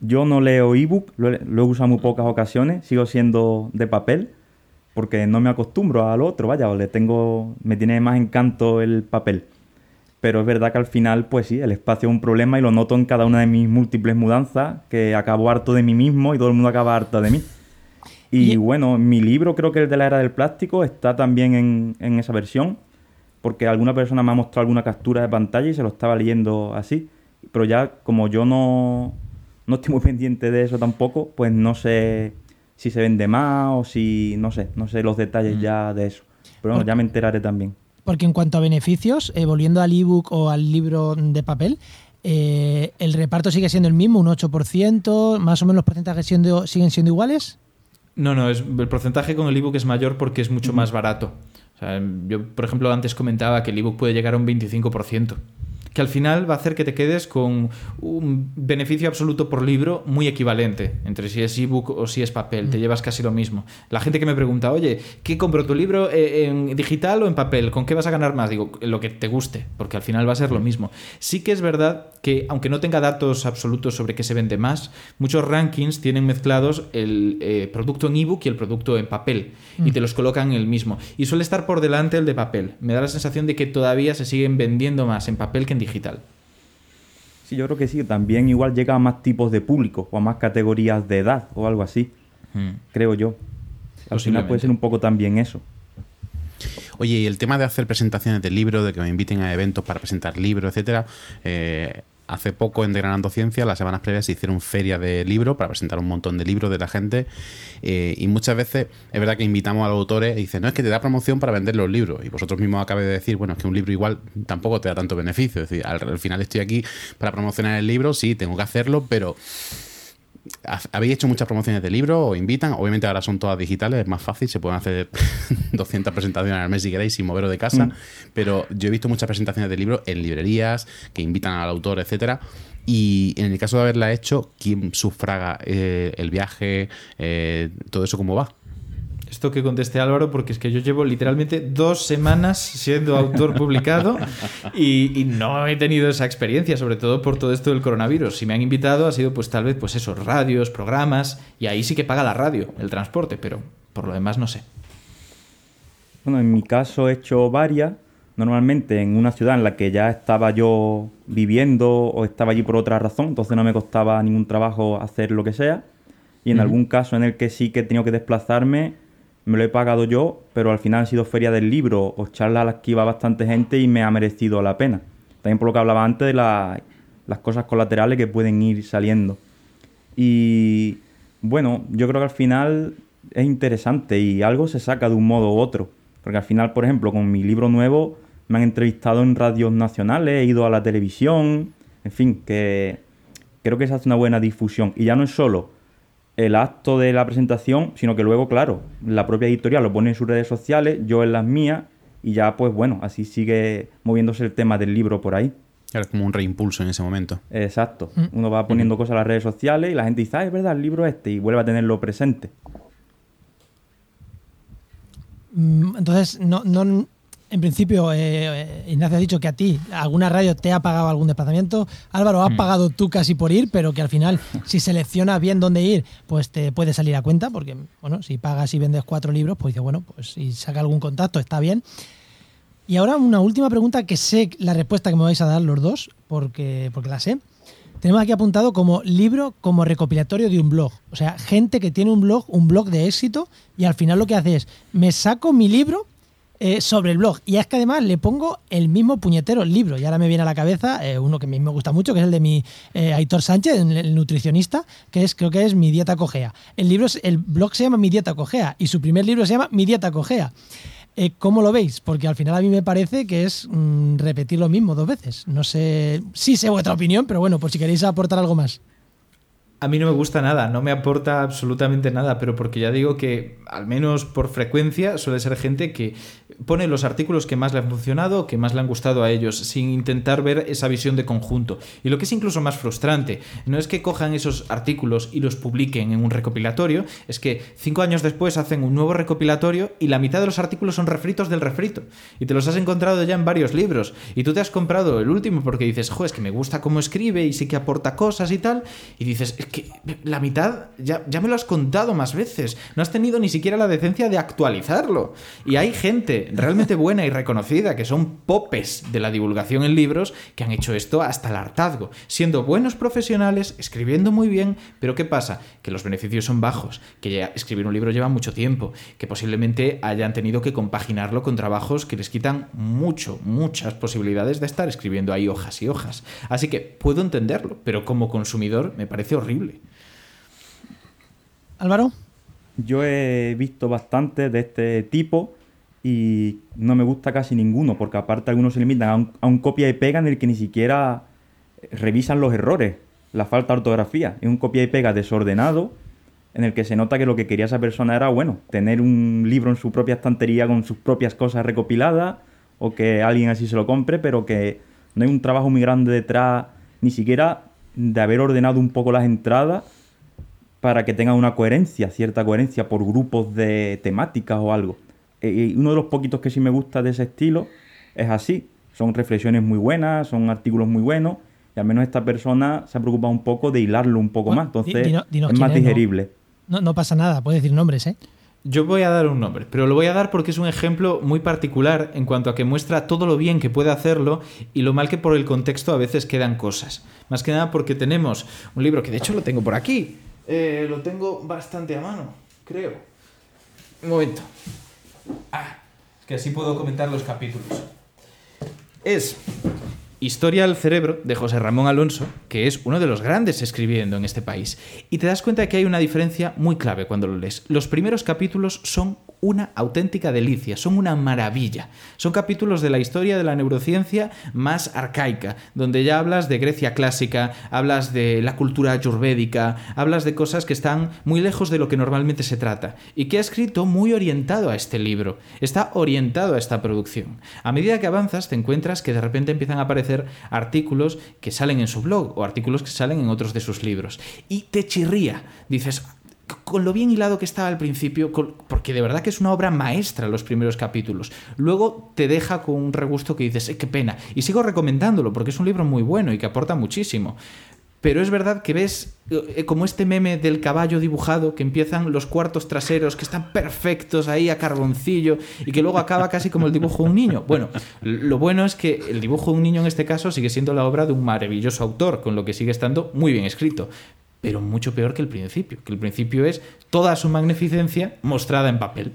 Yo no leo ebook, lo, lo he usado muy pocas ocasiones, sigo siendo de papel, porque no me acostumbro al otro, vaya, le tengo, me tiene más encanto el papel. Pero es verdad que al final, pues sí, el espacio es un problema y lo noto en cada una de mis múltiples mudanzas, que acabo harto de mí mismo y todo el mundo acaba harto de mí. Y, bueno, mi libro, creo que el de la era del plástico, está también en, esa versión, porque alguna persona me ha mostrado alguna captura de pantalla y se lo estaba leyendo así. Pero ya como yo no, no estoy muy pendiente de eso tampoco, pues no sé si se vende más o si, no sé, no sé los detalles mm. ya de eso. Pero bueno, ya me enteraré también. Porque en cuanto a beneficios, eh, volviendo al ebook o al libro de papel, eh, ¿el reparto sigue siendo el mismo, un 8%? ¿Más o menos los porcentajes siguen siendo iguales? No, no, es, el porcentaje con el ebook es mayor porque es mucho más barato. yo, por ejemplo, antes comentaba que el ebook puede llegar a un 25% que al final va a hacer que te quedes con un beneficio absoluto por libro muy equivalente entre si es ebook o si es papel. Te mm. llevas casi lo mismo. La gente que me pregunta, oye, ¿qué compro tu libro eh, en digital o en papel? ¿Con qué vas a ganar más? Digo, lo que te guste, porque al final va a ser lo mismo. Sí que es verdad que, aunque no tenga datos absolutos sobre qué se vende más, muchos rankings tienen mezclados el eh, producto en ebook y el producto en papel y mm. te los colocan en el mismo. Y suele estar por delante el de papel. Me da la sensación de que todavía se siguen vendiendo más en papel que en digital digital. Sí, yo creo que sí. También igual llega a más tipos de público o a más categorías de edad o algo así. Hmm. Creo yo. Al final puede ser un poco también eso. Oye, y el tema de hacer presentaciones de libros, de que me inviten a eventos para presentar libros, etcétera, eh, hace poco en Degranando Ciencia, las semanas previas, se hicieron feria de libros para presentar un montón de libros de la gente. Eh, y muchas veces es verdad que invitamos a los autores y dicen, no, es que te da promoción para vender los libros. Y vosotros mismos acabáis de decir, bueno, es que un libro igual tampoco te da tanto beneficio. Es decir, al final estoy aquí para promocionar el libro, sí, tengo que hacerlo, pero ¿Habéis hecho muchas promociones de libros o invitan? Obviamente ahora son todas digitales, es más fácil, se pueden hacer 200 presentaciones al mes si queréis sin moveros de casa, mm. pero yo he visto muchas presentaciones de libros en librerías que invitan al autor, etcétera. Y en el caso de haberla hecho, ¿quién sufraga eh, el viaje? Eh, ¿Todo eso cómo va? Esto que conteste Álvaro, porque es que yo llevo literalmente dos semanas siendo autor publicado y, no he tenido esa experiencia, sobre todo por todo esto del coronavirus. Si me han invitado ha sido pues tal vez pues esos radios, programas, y ahí sí que paga la radio, el transporte, pero por lo demás no sé. Bueno, en mi caso he hecho varias, normalmente en una ciudad en la que ya estaba yo viviendo o estaba allí por otra razón, entonces no me costaba ningún trabajo hacer lo que sea. Y en algún caso en el que sí que he tenido que desplazarme, me lo he pagado yo, pero al final han sido feria del libro o charlas a las que iba bastante gente y me ha merecido la pena. También por lo que hablaba antes de las cosas colaterales que pueden ir saliendo. Y bueno, yo creo que al final es interesante y algo se saca de un modo u otro. Porque al final, por ejemplo, con mi libro nuevo me han entrevistado en radios nacionales, he ido a la televisión, en fin, que creo que se hace una buena difusión. Y ya no es solo el acto de la presentación, sino que luego, claro, la propia editorial lo pone en sus redes sociales, yo en las mías, y ya pues bueno, así sigue moviéndose el tema del libro por ahí. Claro, es como un reimpulso en ese momento. Exacto. Mm. Uno va poniendo cosas en las redes sociales y la gente dice, ah, es verdad, el libro este, y vuelve a tenerlo presente. Mm, entonces, no, no, en principio, eh, eh, Ignacio ha dicho que a ti alguna radio te ha pagado algún desplazamiento. Álvaro, has mm. pagado tú casi por ir, pero que al final, si seleccionas bien dónde ir, pues te puede salir a cuenta, porque, bueno, si pagas y vendes cuatro libros, pues dice, bueno, pues si saca algún contacto, está bien. Y ahora una última pregunta que sé la respuesta que me vais a dar los dos, porque, porque la sé. Tenemos aquí apuntado como libro como recopilatorio de un blog. O sea, gente que tiene un blog, un blog de éxito, y al final lo que hace es, me saco mi libro eh, sobre el blog. Y es que además le pongo el mismo puñetero libro. Y ahora me viene a la cabeza eh, uno que a mí me gusta mucho, que es el de mi eh, Aitor Sánchez, el nutricionista, que es creo que es Mi Dieta Cogea. El, libro, el blog se llama Mi Dieta Cogea y su primer libro se llama Mi Dieta Cogea. ¿Cómo lo veis? Porque al final a mí me parece que es mm, repetir lo mismo dos veces. No sé si sé vuestra opinión, pero bueno, por si queréis aportar algo más. A mí no me gusta nada, no me aporta absolutamente nada, pero porque ya digo que, al menos por frecuencia, suele ser gente que pone los artículos que más le han funcionado, que más le han gustado a ellos, sin intentar ver esa visión de conjunto. Y lo que es incluso más frustrante, no es que cojan esos artículos y los publiquen en un recopilatorio, es que cinco años después hacen un nuevo recopilatorio y la mitad de los artículos son refritos del refrito. Y te los has encontrado ya en varios libros. Y tú te has comprado el último porque dices, jo, es que me gusta cómo escribe y sí que aporta cosas y tal. Y dices, que la mitad ya, ya me lo has contado más veces. No has tenido ni siquiera la decencia de actualizarlo. Y hay gente realmente buena y reconocida que son popes de la divulgación en libros que han hecho esto hasta el hartazgo, siendo buenos profesionales, escribiendo muy bien, pero ¿qué pasa? Que los beneficios son bajos, que ya escribir un libro lleva mucho tiempo, que posiblemente hayan tenido que compaginarlo con trabajos que les quitan mucho, muchas posibilidades de estar escribiendo ahí hojas y hojas. Así que puedo entenderlo, pero como consumidor me parece horrible. Álvaro. Yo he visto bastante de este tipo y no me gusta casi ninguno, porque aparte algunos se limitan a un, copia y pega en el que ni siquiera revisan los errores, la falta de ortografía. Es un copia y pega desordenado en el que se nota que lo que quería esa persona era, bueno, tener un libro en su propia estantería con sus propias cosas recopiladas o que alguien así se lo compre, pero que no hay un trabajo muy grande detrás, ni siquiera de haber ordenado un poco las entradas para que tenga una coherencia, cierta coherencia por grupos de temáticas o algo. Eh, y uno de los poquitos que sí me gusta de ese estilo es así. Son reflexiones muy buenas, son artículos muy buenos, y al menos esta persona se ha preocupado un poco de hilarlo un poco más. Entonces es más digerible. No, no, pasa nada, puedes decir nombres, ¿eh? Yo voy a dar un nombre, pero lo voy a dar porque es un ejemplo muy particular en cuanto a que muestra todo lo bien que puede hacerlo y lo mal que por el contexto a veces quedan cosas. Más que nada porque tenemos un libro que de hecho lo tengo por aquí, eh, lo tengo bastante a mano, creo. Un momento. Ah, que así puedo comentar los capítulos. Es Historia al cerebro de José Ramón Alonso, que es uno de los grandes escribiendo en este país. Y te das cuenta de que hay una diferencia muy clave cuando lo lees. Los primeros capítulos son una auténtica delicia, son una maravilla. Son capítulos de la historia de la neurociencia más arcaica, donde ya hablas de Grecia clásica, hablas de la cultura ayurvédica, hablas de cosas que están muy lejos de lo que normalmente se trata, y que ha escrito muy orientado a este libro, está orientado a esta producción. A medida que avanzas te encuentras que de repente empiezan a aparecer artículos que salen en su blog o artículos que salen en otros de sus libros, y te chirría, dices, con lo bien hilado que estaba al principio, porque de verdad que es una obra maestra los primeros capítulos. Luego te deja con un regusto que dices, eh, qué pena. Y sigo recomendándolo porque es un libro muy bueno y que aporta muchísimo. pero es verdad que ves eh, como este meme del caballo dibujado, que empiezan los cuartos traseros que están perfectos ahí a carboncillo y que luego acaba casi como el dibujo de un niño. Bueno, lo bueno es que el dibujo de un niño en este caso sigue siendo la obra de un maravilloso autor, con lo que sigue estando muy bien escrito, pero mucho peor que el principio, que el principio es toda su magnificencia mostrada en papel.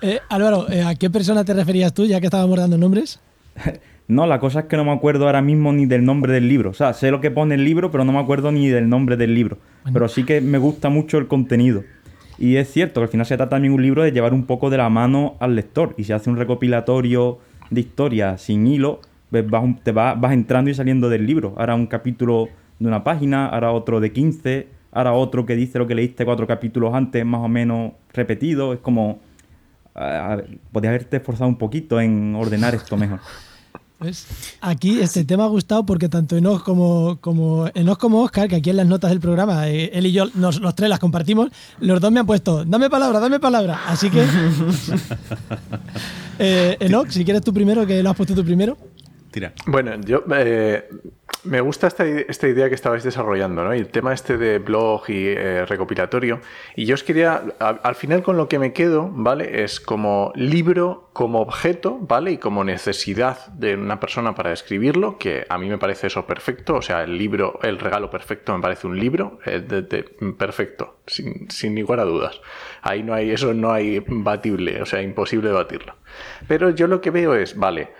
Eh, Álvaro, eh, ¿a qué persona te referías tú, ya que estábamos dando nombres? No, la cosa es que no me acuerdo ahora mismo ni del nombre del libro. O sea, sé lo que pone el libro, pero no me acuerdo ni del nombre del libro. Pero sí que me gusta mucho el contenido. Y es cierto que al final se trata también un libro de llevar un poco de la mano al lector. Y si hace un recopilatorio de historias sin hilo, pues vas, te vas, vas entrando y saliendo del libro. Ahora un capítulo de una página, ahora otro de 15, ahora otro que dice lo que leíste cuatro capítulos antes, más o menos repetido. Es como... podrías haberte esforzado un poquito en ordenar esto mejor. Pues aquí este tema ha gustado porque tanto Enoch como, como, como Oscar, que aquí en las notas del programa, eh, él y yo los tres las compartimos, los dos me han puesto, dame palabra, dame palabra. Así que, eh, Enoch, si quieres tú primero, que lo has puesto tú primero. Bueno, yo eh, me gusta esta, esta, idea que estabais desarrollando, ¿no? El tema este de blog y eh, recopilatorio. Y yo os quería, al, final con lo que me quedo, ¿vale? Es como libro, como objeto, ¿vale? Y como necesidad de una persona para escribirlo, que a mí me parece eso perfecto. O sea, el libro, el regalo perfecto me parece un libro eh, perfecto, sin, sin ninguna dudas. Ahí no hay, eso no hay batible, o sea, imposible batirlo. Pero yo lo que veo es, vale,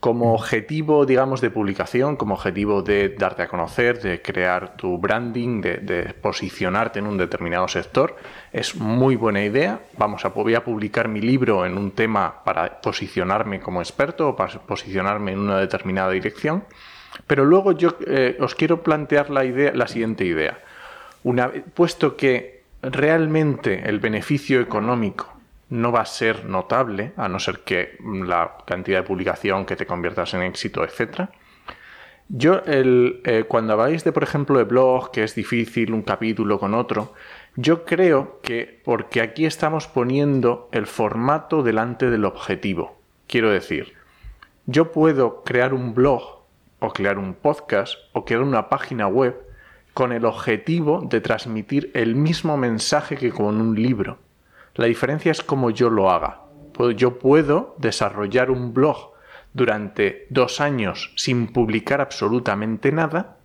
como objetivo, digamos, de publicación, como objetivo de darte a conocer, de crear tu branding, de, posicionarte en un determinado sector, es muy buena idea. Vamos a, voy a publicar mi libro en un tema para posicionarme como experto o para posicionarme en una determinada dirección. Pero luego yo eh, os quiero plantear la, idea, la siguiente idea. Una, puesto que realmente el beneficio económico no va a ser notable, a no ser que la cantidad de publicación que te conviertas en éxito, etc. Yo, el, eh, cuando habláis de, por ejemplo, de blog, que es difícil un capítulo con otro, yo creo que porque aquí estamos poniendo el formato delante del objetivo. Quiero decir, yo puedo crear un blog o crear un podcast o crear una página web con el objetivo de transmitir el mismo mensaje que con un libro. La diferencia es cómo yo lo haga. Yo puedo desarrollar un blog durante dos años sin publicar absolutamente nada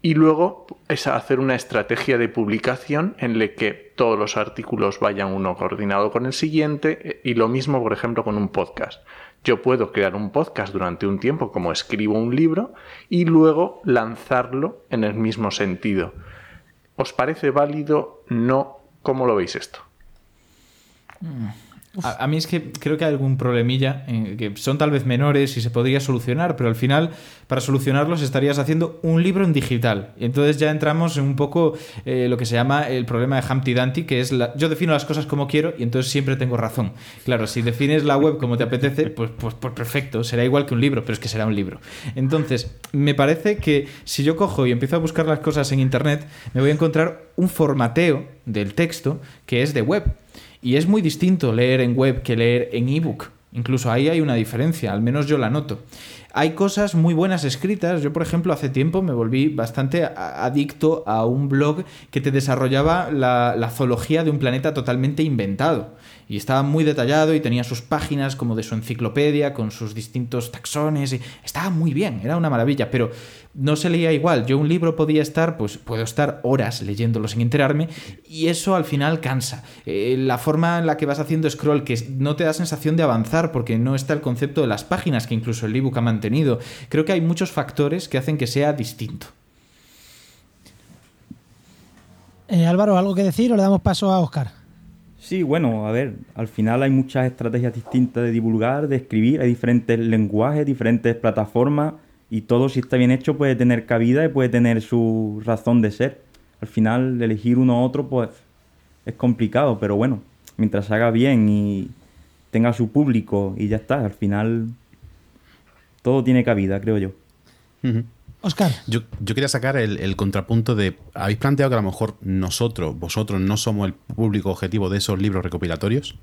y luego es hacer una estrategia de publicación en la que todos los artículos vayan uno coordinado con el siguiente y lo mismo, por ejemplo, con un podcast. Yo puedo crear un podcast durante un tiempo como escribo un libro y luego lanzarlo en el mismo sentido. ¿Os parece válido? No. ¿Cómo lo veis esto? A, mí es que creo que hay algún problemilla eh, que son tal vez menores y se podría solucionar, pero al final para solucionarlos estarías haciendo un libro en digital. Y entonces ya entramos en un poco eh, lo que se llama el problema de Humpty Dumpty, que es la, yo defino las cosas como quiero y entonces siempre tengo razón. Claro, si defines la web como te apetece, pues, pues, pues perfecto, será igual que un libro, pero es que será un libro. Entonces, me parece que si yo cojo y empiezo a buscar las cosas en Internet, me voy a encontrar un formateo del texto que es de web y es muy distinto leer en web que leer en ebook. Incluso ahí hay una diferencia, al menos yo la noto. Hay cosas muy buenas escritas. Yo, por ejemplo, hace tiempo me volví bastante adicto a un blog que te desarrollaba la, zoología de un planeta totalmente inventado y estaba muy detallado y tenía sus páginas como de su enciclopedia con sus distintos taxones y estaba muy bien, era una maravilla, pero no se leía igual. Yo un libro podía estar, pues puedo estar horas leyéndolo sin enterarme y eso al final cansa. Eh, la forma en la que vas haciendo scroll que no te da sensación de avanzar porque no está el concepto de las páginas que incluso el ebook ha mantenido. Creo que hay muchos factores que hacen que sea distinto. Eh, Álvaro, ¿algo que decir o le damos paso a Oscar? Sí, bueno, a ver, al final hay muchas estrategias distintas de divulgar, de escribir, hay diferentes lenguajes, diferentes plataformas y todo si está bien hecho puede tener cabida y puede tener su razón de ser. Al final elegir uno u otro pues es complicado, pero bueno, mientras se haga bien y tenga su público y ya está, al final todo tiene cabida, creo yo. Oscar. Yo, quería sacar el, contrapunto de. ¿Habéis planteado que a lo mejor nosotros, vosotros, no somos el público objetivo de esos libros recopilatorios?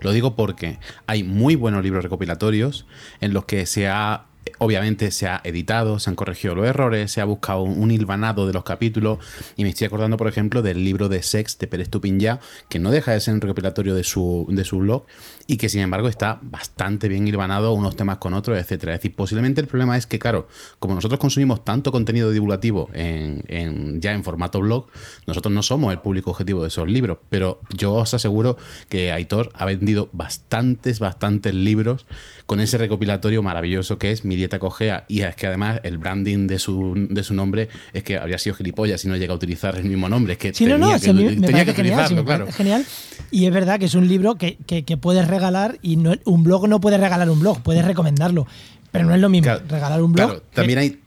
Lo digo porque hay muy buenos libros recopilatorios en los que se ha Obviamente se ha editado, se han corregido los errores, se ha buscado un, hilvanado de los capítulos y me estoy acordando, por ejemplo, del libro de Sex de Pérez Tupinyá, que no deja de ser un recopilatorio de su, de su blog y que sin embargo está bastante bien hilvanado unos temas con otros, etcétera. Es decir, posiblemente el problema es que, claro, como nosotros consumimos tanto contenido divulgativo en, en- ya en formato blog, nosotros no somos el público objetivo de esos libros, pero yo os aseguro que Aitor ha vendido bastantes, bastantes libros con ese recopilatorio maravilloso que es Mi Dieta Cogea y es que además el branding de su, de su nombre es que habría sido gilipollas si no llega a utilizar el mismo nombre. Es que Sí, no, no, tenía que, me tenía genial, utilizarlo, me claro. genial. Y es verdad que es un libro que, que- que puedes regalar y no, un blog no puede regalar un blog, puedes recomendarlo. Pero no es lo mismo Claro, regalar un blog. Claro, también hay,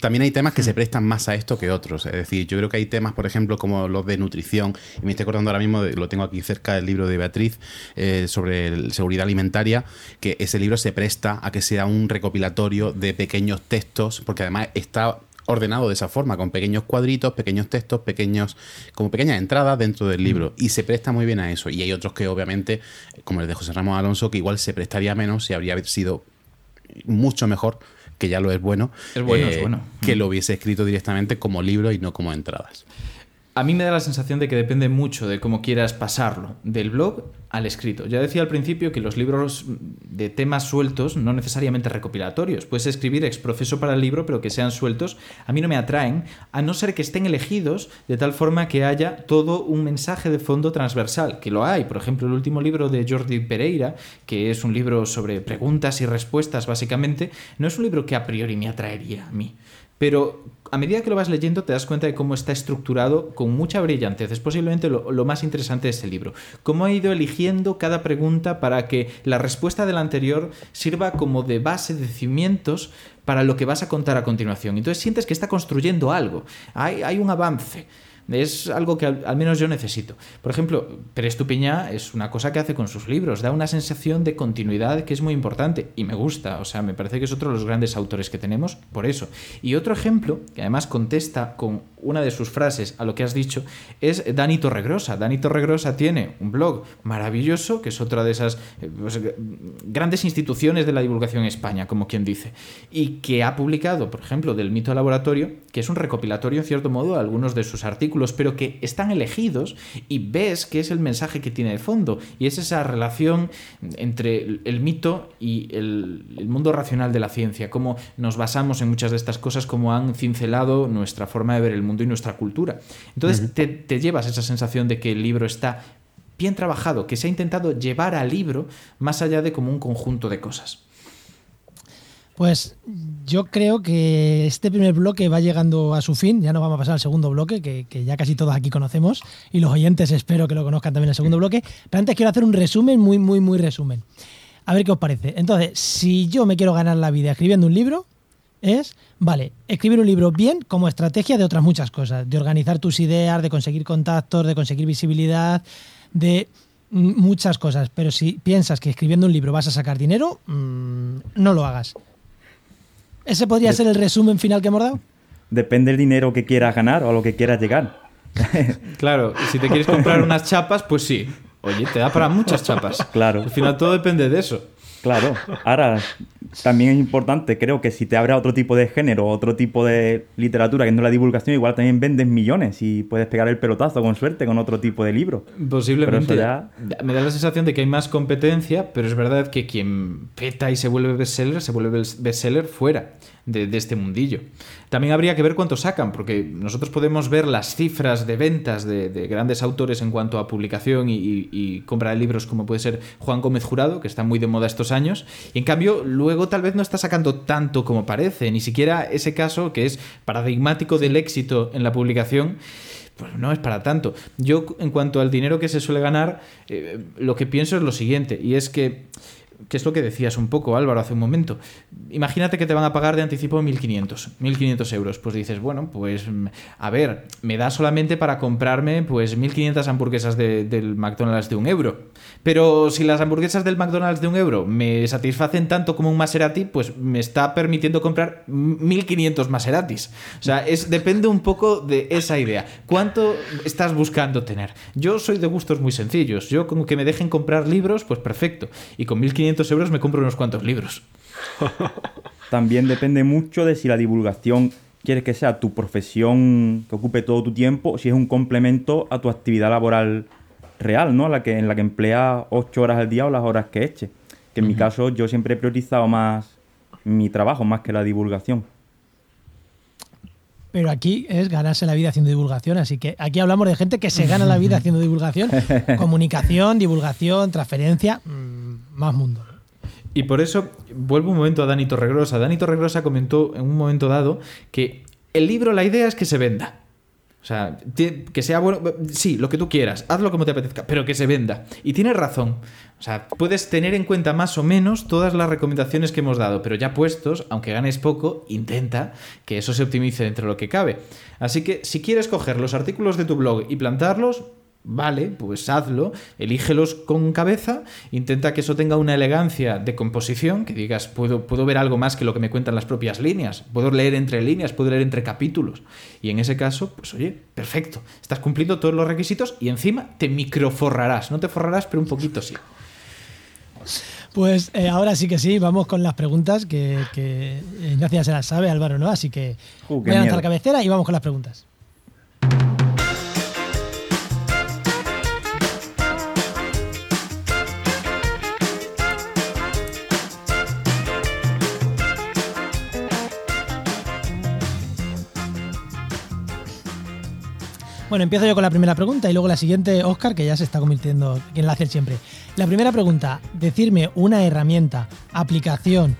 también hay temas que se prestan más a esto que otros. Es decir, yo creo que hay temas, por ejemplo, como los de nutrición, y me estoy acordando ahora mismo, de- lo tengo aquí cerca del libro de Beatriz eh, sobre seguridad alimentaria, que ese libro se presta a que sea un recopilatorio de pequeños textos, porque además está ordenado de esa forma, con pequeños cuadritos, pequeños textos, pequeños, como pequeñas entradas dentro del libro. Y se presta muy bien a eso. Y hay otros que, obviamente, como el de José Ramos Alonso, que igual se prestaría menos si habría sido mucho mejor, que ya lo es bueno, Es bueno, eh, es bueno. que lo hubiese escrito directamente como libro y no como entradas. A mí me da la sensación de que depende mucho de cómo quieras pasarlo, del blog al escrito. Ya decía al principio que los libros de temas sueltos, no necesariamente recopilatorios, puedes escribir ex profeso para el libro, pero que sean sueltos, a mí no me atraen, a no ser que estén elegidos de tal forma que haya todo un mensaje de fondo transversal, que lo hay. Por ejemplo, el último libro de Jordi Pereira, que es un libro sobre preguntas y respuestas, básicamente, no es un libro que a priori me atraería a mí. Pero a medida que lo vas leyendo te das cuenta de cómo está estructurado con mucha brillantez. Es posiblemente lo, más interesante de este libro. Cómo ha ido eligiendo cada pregunta para que la respuesta de la anterior sirva como de base de cimientos para lo que vas a contar a continuación. Entonces sientes que está construyendo algo. Hay, hay un avance. Es algo que al, menos yo necesito. Por ejemplo, Pérez es una cosa que hace con sus libros, da una sensación de continuidad que es muy importante y me gusta, o sea, me parece que es otro de los grandes autores que tenemos por eso. Y otro ejemplo, que además contesta con una de sus frases a lo que has dicho, es Dani Torregrosa. Dani Torregrosa tiene un blog maravilloso, que es otra de esas eh, pues, grandes instituciones de la divulgación en España, como quien dice, y que ha publicado, por ejemplo, del mito laboratorio, que es un recopilatorio en cierto modo de algunos de sus artículos, pero que están elegidos y ves que es el mensaje que tiene de fondo, y es esa relación entre el, mito y el, el mundo racional de la ciencia, cómo nos basamos en muchas de estas cosas, cómo han cincelado nuestra forma de ver el mundo y nuestra cultura. Entonces te, te llevas esa sensación de que el libro está bien trabajado, que se ha intentado llevar al libro más allá de como un conjunto de cosas. Pues yo creo que este primer bloque va llegando a su fin. Ya no vamos a pasar al segundo bloque, que, que ya casi todos aquí conocemos. Y los oyentes espero que lo conozcan también el segundo bloque. Pero antes quiero hacer un resumen, muy, muy, muy resumen. A ver qué os parece. Entonces, si yo me quiero ganar la vida escribiendo un libro, es, vale, escribir un libro bien como estrategia de otras muchas cosas. De organizar tus ideas, de conseguir contactos, de conseguir visibilidad, de muchas cosas. Pero si piensas que escribiendo un libro vas a sacar dinero, mm, no lo hagas. ¿Ese podría De- ser el resumen final que hemos dado? Depende del dinero que quieras ganar o a lo que quieras llegar. Claro, si te quieres comprar unas chapas, pues sí. Oye, te da para muchas chapas. Claro. Al final todo depende de eso. Claro. Ahora, también es importante, creo que si te abre a otro tipo de género, otro tipo de literatura que no es la divulgación, igual también vendes millones y puedes pegar el pelotazo con suerte con otro tipo de libro. Posiblemente. Pero eso Me da la sensación de que hay más competencia, pero es verdad que quien peta y se vuelve bestseller, se vuelve bestseller fuera de, de este mundillo. También habría que ver cuánto sacan, porque nosotros podemos ver las cifras de ventas de, de grandes autores en cuanto a publicación y compra de libros, como puede ser Juan Gómez Jurado, que está muy de moda estos años, y en cambio luego tal vez no está sacando tanto como parece, ni siquiera ese caso que es paradigmático del éxito en la publicación pues no es para tanto. Yo, en cuanto al dinero que se suele ganar, eh, lo que pienso es lo siguiente, y es que, que es lo que decías un poco, Álvaro, hace un momento. Imagínate que te van a pagar de anticipo 1.500, 1.500 euros. Pues dices, bueno, pues mm, a ver, me da solamente para comprarme pues 1.500 hamburguesas de- del McDonald's de un euro. Pero si las hamburguesas del McDonald's de un euro me satisfacen tanto como un Maserati, pues me está permitiendo comprar 1.500 Maseratis. O sea, es, depende un poco de esa idea. ¿Cuánto estás buscando tener? Yo soy de gustos muy sencillos. Yo con que me dejen comprar libros, pues perfecto. Y con 1.500 euros me compro unos cuantos libros. también depende mucho de si la divulgación quieres que sea tu profesión que ocupe todo tu tiempo o si es un complemento a tu actividad laboral real, ¿no? La que, en la que empleas ocho horas al día o las horas que eche. Que en mi caso yo siempre he priorizado más mi trabajo más que la divulgación. Pero aquí es ganarse la vida haciendo divulgación, así que aquí hablamos de gente que se gana la vida haciendo divulgación, comunicación, divulgación, transferencia, mm, más mundo. Y por eso vuelvo un momento a Dani Torregrosa. Dani Torregrosa comentó en un momento dado que el libro, la idea es que se venda. O sea, que sea bueno. Sí, lo que tú quieras, hazlo como te apetezca, pero que se venda. Y tienes razón. O sea, puedes tener en cuenta más o menos todas las recomendaciones que hemos dado, pero ya puestos, aunque ganes poco, intenta que eso se optimice dentro de lo que cabe. Así que si quieres coger los artículos de tu blog y plantarlos, Vale, pues hazlo, elígelos con cabeza, intenta que eso tenga una elegancia de composición, que digas, puedo, puedo ver algo más que lo que me cuentan las propias líneas, puedo leer entre líneas, puedo leer entre capítulos. Y en ese caso, pues oye, perfecto, estás cumpliendo todos los requisitos y encima te microforrarás, no te forrarás, pero un poquito sí. Pues eh, ahora sí que sí, vamos con las preguntas que, que Ignacia se las sabe, Álvaro, ¿no? Así que uh, voy a lanzar la cabecera y vamos con las preguntas. Bueno, empiezo yo con la primera pregunta y luego la siguiente, Oscar, que ya se está convirtiendo quien la hace siempre. La primera pregunta, decirme una herramienta, aplicación,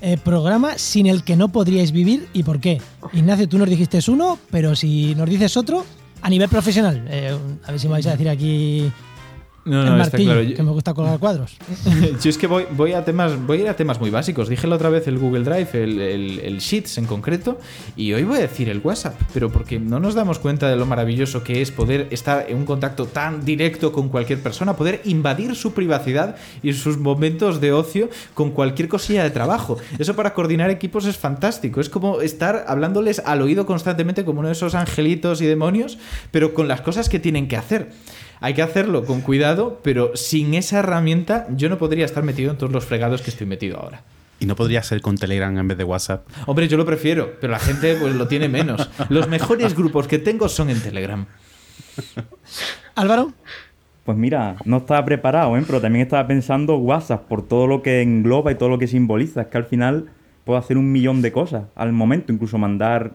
eh, programa sin el que no podríais vivir y por qué. Ignacio, tú nos dijiste uno, pero si nos dices otro, a nivel profesional, eh, a ver si me vais a decir aquí no, no, está claro. que me gusta colgar cuadros. Yo es que voy, voy, a temas, voy a ir a temas muy básicos. Dije la otra vez el Google Drive, el, el, Sheets en concreto, y hoy voy a decir el WhatsApp, pero porque no nos damos cuenta de lo maravilloso que es poder estar en un contacto tan directo con cualquier persona, poder invadir su privacidad y sus momentos de ocio con cualquier cosilla de trabajo. Eso para coordinar equipos es fantástico. Es como estar hablándoles al oído constantemente como uno de esos angelitos y demonios, pero con las cosas que tienen que hacer. Hay que hacerlo con cuidado, pero sin esa herramienta yo no podría estar metido en todos los fregados que estoy metido ahora. ¿Y no podría ser con Telegram en vez de WhatsApp? Hombre, yo lo prefiero, pero la gente pues, lo tiene menos. Los mejores grupos que tengo son en Telegram. Álvaro. Pues mira, no estaba preparado, ¿eh? pero también estaba pensando WhatsApp por todo lo que engloba y todo lo que simboliza. Es que al final puedo hacer un millón de cosas al momento, incluso mandar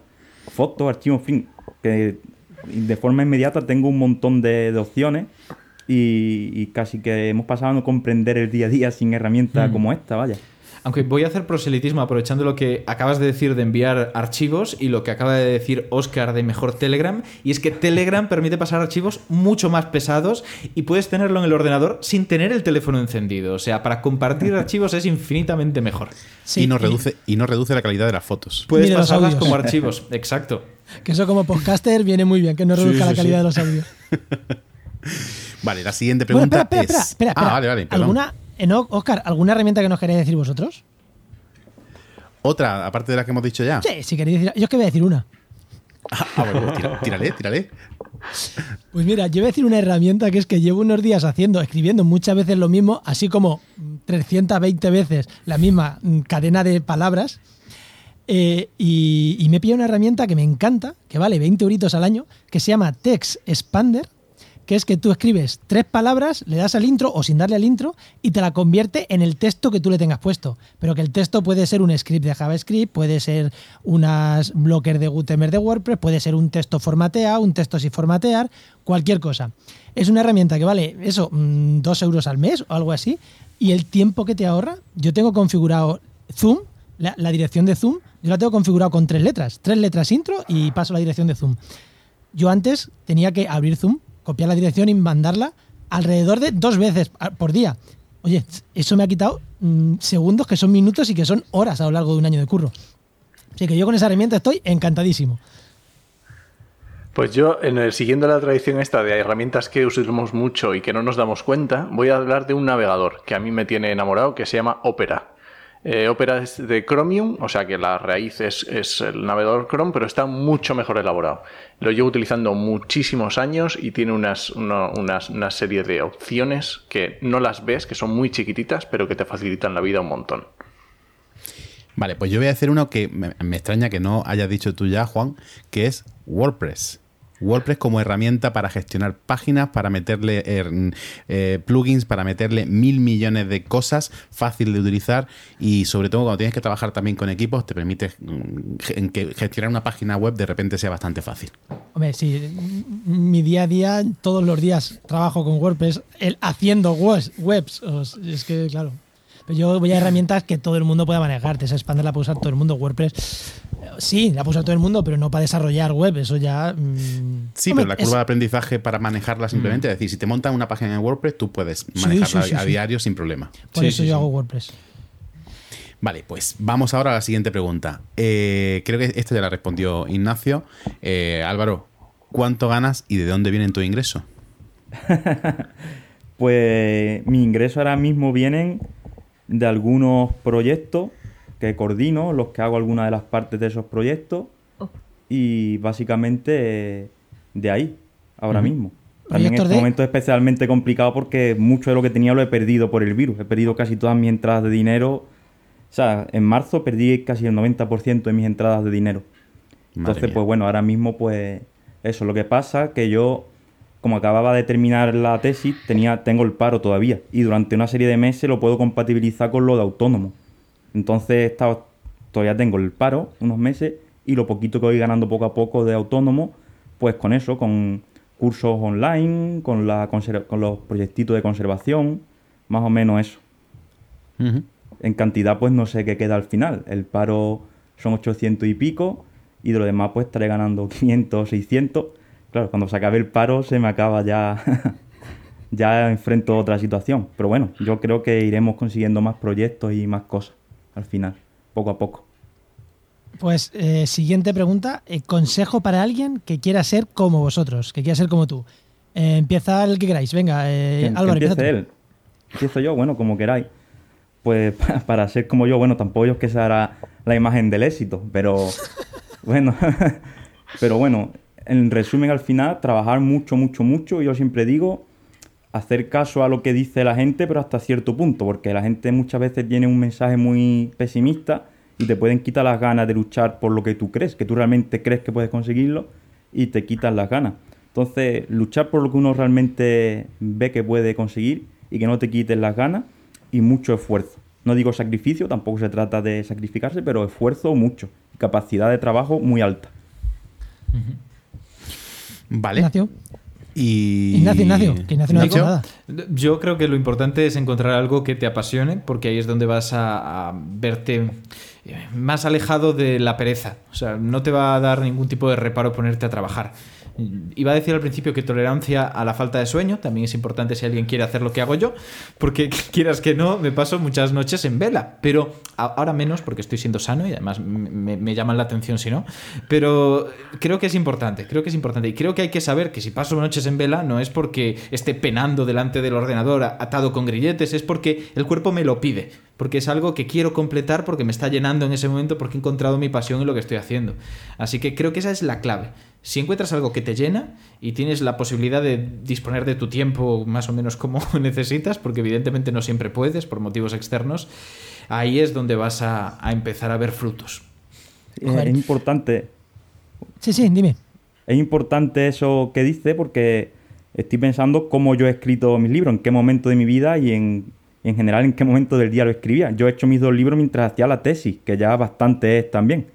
fotos, archivos, en fin, que de forma inmediata tengo un montón de, opciones y, casi que hemos pasado a no comprender el día a día sin herramientas mm. como esta, vaya. Aunque voy a hacer proselitismo aprovechando lo que acabas de decir de enviar archivos y lo que acaba de decir Oscar de mejor Telegram, y es que Telegram permite pasar archivos mucho más pesados y puedes tenerlo en el ordenador sin tener el teléfono encendido. O sea, para compartir archivos es infinitamente mejor. y, no reduce, y no reduce la calidad de las fotos. Puedes pasarlas como archivos, exacto. Que eso como podcaster viene muy bien, que no reduzca la calidad de los audios. vale, la siguiente pregunta espera, espera, es... Espera, espera, Ah, vale, vale. ¿Alguna, Oscar, ¿alguna herramienta que nos queréis decir vosotros? ¿Otra, aparte de la que hemos dicho ya? Sí, si queréis decir... Yo es que voy a decir una. Ah, ah bueno, tírale, tírale. Pues mira, yo voy a decir una herramienta que es que llevo unos días haciendo, escribiendo muchas veces lo mismo, así como 320 veces la misma cadena de palabras, eh, y, me pilla una herramienta que me encanta, que vale 20 euritos al año, que se llama Text Expander, que es que tú escribes tres palabras, le das al intro o sin darle al intro y te la convierte en el texto que tú le tengas puesto. Pero que el texto puede ser un script de JavaScript, puede ser unas blockers de Gutenberg de WordPress, puede ser un texto formateado, un texto sin formatear, cualquier cosa. Es una herramienta que vale eso, mm, dos euros al mes o algo así. Y el tiempo que te ahorra, yo tengo configurado Zoom, la dirección de Zoom, yo la tengo configurado con tres letras. Tres letras intro y paso la dirección de Zoom. Yo antes tenía que abrir Zoom, copiar la dirección y mandarla alrededor de dos veces por día. Oye, eso me ha quitado mm, segundos que son minutos y que son horas a lo largo de un año de curro. Así que yo con esa herramienta estoy encantadísimo. Pues yo, en el, siguiendo la tradición esta de herramientas que usamos mucho y que no nos damos cuenta, voy a hablar de un navegador que a mí me tiene enamorado, que se llama Opera. Eh, Opera es de Chromium, o sea que la raíz es, el navegador Chrome, pero está mucho mejor elaborado. Lo llevo utilizando muchísimos años y tiene unas, una, serie de opciones que no las ves, que son muy chiquititas, pero que te facilitan la vida un montón. Vale, pues yo voy a hacer uno que me, me extraña que no hayas dicho tú ya, Juan, que es WordPress. WordPress como herramienta para gestionar páginas, para meterle eh, eh, plugins, para meterle mil millones de cosas, fácil de utilizar y sobre todo cuando tienes que trabajar también con equipos, te permite mm, que gestionar una página web de repente sea bastante fácil. Hombre, sí, mi día a día, todos los días trabajo con WordPress, el, haciendo webs. Es que, claro, yo voy a herramientas que todo el mundo pueda manejar. Esa expander la puede usar todo el mundo. WordPress, sí, la puede usar todo el mundo, pero no para desarrollar web. Eso ya. Mm, sí, pero la curva de aprendizaje para manejarla simplemente, mm. es decir, si te montan una página en WordPress, tú puedes manejarla a diario sin problema. Por eso yo hago WordPress. Vale, pues vamos ahora a la siguiente pregunta. Eh, creo que esta ya la respondió Ignacio. Eh, Álvaro, ¿cuánto ganas y de dónde viene tu ingreso? pues mi ingreso ahora mismo vienen de algunos proyectos que coordino, los que hago algunas de las partes de esos proyectos oh. y básicamente de ahí, ahora mismo. También en este momento es especialmente complicado porque mucho de lo que tenía lo he perdido por el virus. He perdido casi todas mis entradas de dinero. O sea, en marzo perdí casi el 90% de mis entradas de dinero. Entonces, pues bueno, ahora mismo pues eso. Lo que pasa que yo como acababa de terminar la tesis, tenía, tengo el paro todavía y durante una serie de meses lo puedo compatibilizar con lo de autónomo. Entonces estado, todavía tengo el paro unos meses y lo poquito que voy ganando poco a poco de autónomo, pues con eso, con cursos online, con, la con los proyectitos de conservación, más o menos eso. En cantidad pues no sé qué queda al final. El paro son 800 y pico y de lo demás pues estaré ganando 500, 600 claro, cuando se acabe el paro se me acaba ya, ya enfrento otra situación. Pero bueno, yo creo que iremos consiguiendo más proyectos y más cosas al final, poco a poco. Pues eh, siguiente pregunta, eh, consejo para alguien que quiera ser como vosotros, que quiera ser como tú. Eh, empieza el que queráis, venga, Álvaro. empiece él. Empiezo yo, bueno, como queráis. Pues para ser como yo, bueno, tampoco es que sea la imagen del éxito, pero bueno, pero bueno, en resumen, al final, trabajar mucho, mucho, mucho. Yo siempre digo, hacer caso a lo que dice la gente, pero hasta cierto punto, porque la gente muchas veces tiene un mensaje muy pesimista y te pueden quitar las ganas de luchar por lo que tú crees, que tú realmente crees que puedes conseguirlo y te quitan las ganas. Entonces, luchar por lo que uno realmente ve que puede conseguir y que no te quiten las ganas y mucho esfuerzo. No digo sacrificio, tampoco se trata de sacrificarse, pero esfuerzo mucho. Capacidad de trabajo muy alta. Vale. Ignacio. Y... Ignacio, Ignacio, que Ignacio no ha dicho nada. Yo creo que lo importante es encontrar algo que te apasione, porque ahí es donde vas a, a verte más alejado de la pereza. O sea, no te va a dar ningún tipo de reparo ponerte a trabajar. Iba a decir al principio que tolerancia a la falta de sueño también es importante si alguien quiere hacer lo que hago yo, porque quieras que no, me paso muchas noches en vela, pero ahora menos porque estoy siendo sano y además me, llaman la atención si no, pero creo que es importante, creo que es importante y creo que hay que saber que si paso noches en vela no es porque esté penando delante del ordenador atado con grilletes, es porque el cuerpo me lo pide, porque es algo que quiero completar porque me está llenando en ese momento porque he encontrado mi pasión en lo que estoy haciendo. Así que creo que esa es la clave. Si encuentras algo que te llena y tienes la posibilidad de disponer de tu tiempo más o menos como necesitas, porque evidentemente no siempre puedes por motivos externos, ahí es donde vas a, empezar a ver frutos. es importante. Sí, sí, dime. Es importante eso que dice porque estoy pensando cómo yo he escrito mis libros, en qué momento de mi vida y en, en general en qué momento del día lo escribía. Yo he hecho mis dos libros mientras hacía la tesis, que ya bastante es también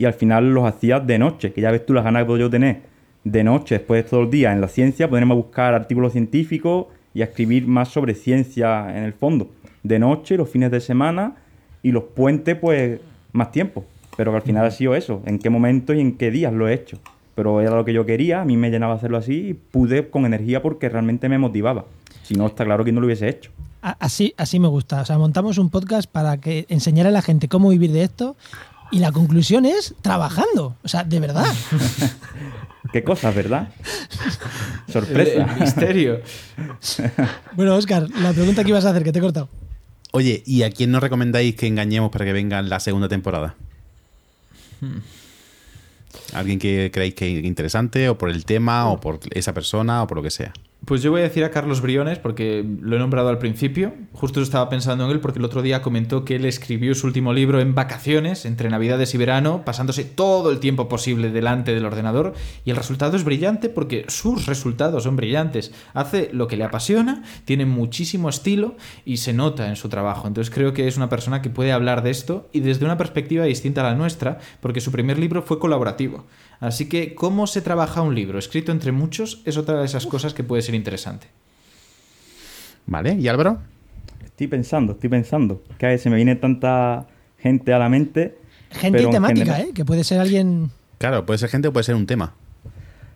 y al final los hacías de noche, que ya ves tú las ganas que puedo yo tener de noche, después de todo el día en la ciencia, ponerme a buscar artículos científicos y a escribir más sobre ciencia en el fondo. De noche, los fines de semana y los puentes, pues más tiempo. Pero que al final ha sido eso, en qué momento y en qué días lo he hecho. Pero era lo que yo quería, a mí me llenaba hacerlo así y pude con energía porque realmente me motivaba. Si no, está claro que no lo hubiese hecho. Así, así me gusta. O sea, montamos un podcast para que enseñar a la gente cómo vivir de esto y la conclusión es trabajando. O sea, de verdad. Qué cosas, ¿verdad? Sorpresa. misterio. bueno, Oscar, la pregunta que ibas a hacer, que te he cortado. Oye, ¿y a quién nos recomendáis que engañemos para que venga en la segunda temporada? Hmm. ¿Alguien que creéis que es interesante, o por el tema, o por esa persona, o por lo que sea? Pues yo voy a decir a Carlos Briones, porque lo he nombrado al principio. Justo estaba pensando en él porque el otro día comentó que él escribió su último libro en vacaciones, entre Navidades y verano, pasándose todo el tiempo posible delante del ordenador. Y el resultado es brillante porque sus resultados son brillantes. Hace lo que le apasiona, tiene muchísimo estilo y se nota en su trabajo. Entonces creo que es una persona que puede hablar de esto y desde una perspectiva distinta a la nuestra, porque su primer libro fue colaborativo. Así que cómo se trabaja un libro escrito entre muchos es otra de esas cosas que puede ser interesante. Vale, ¿y Álvaro? Estoy pensando, estoy pensando. Que se me viene tanta gente a la mente. Gente y temática, general- ¿eh? Que puede ser alguien. Claro, puede ser gente o puede ser un tema.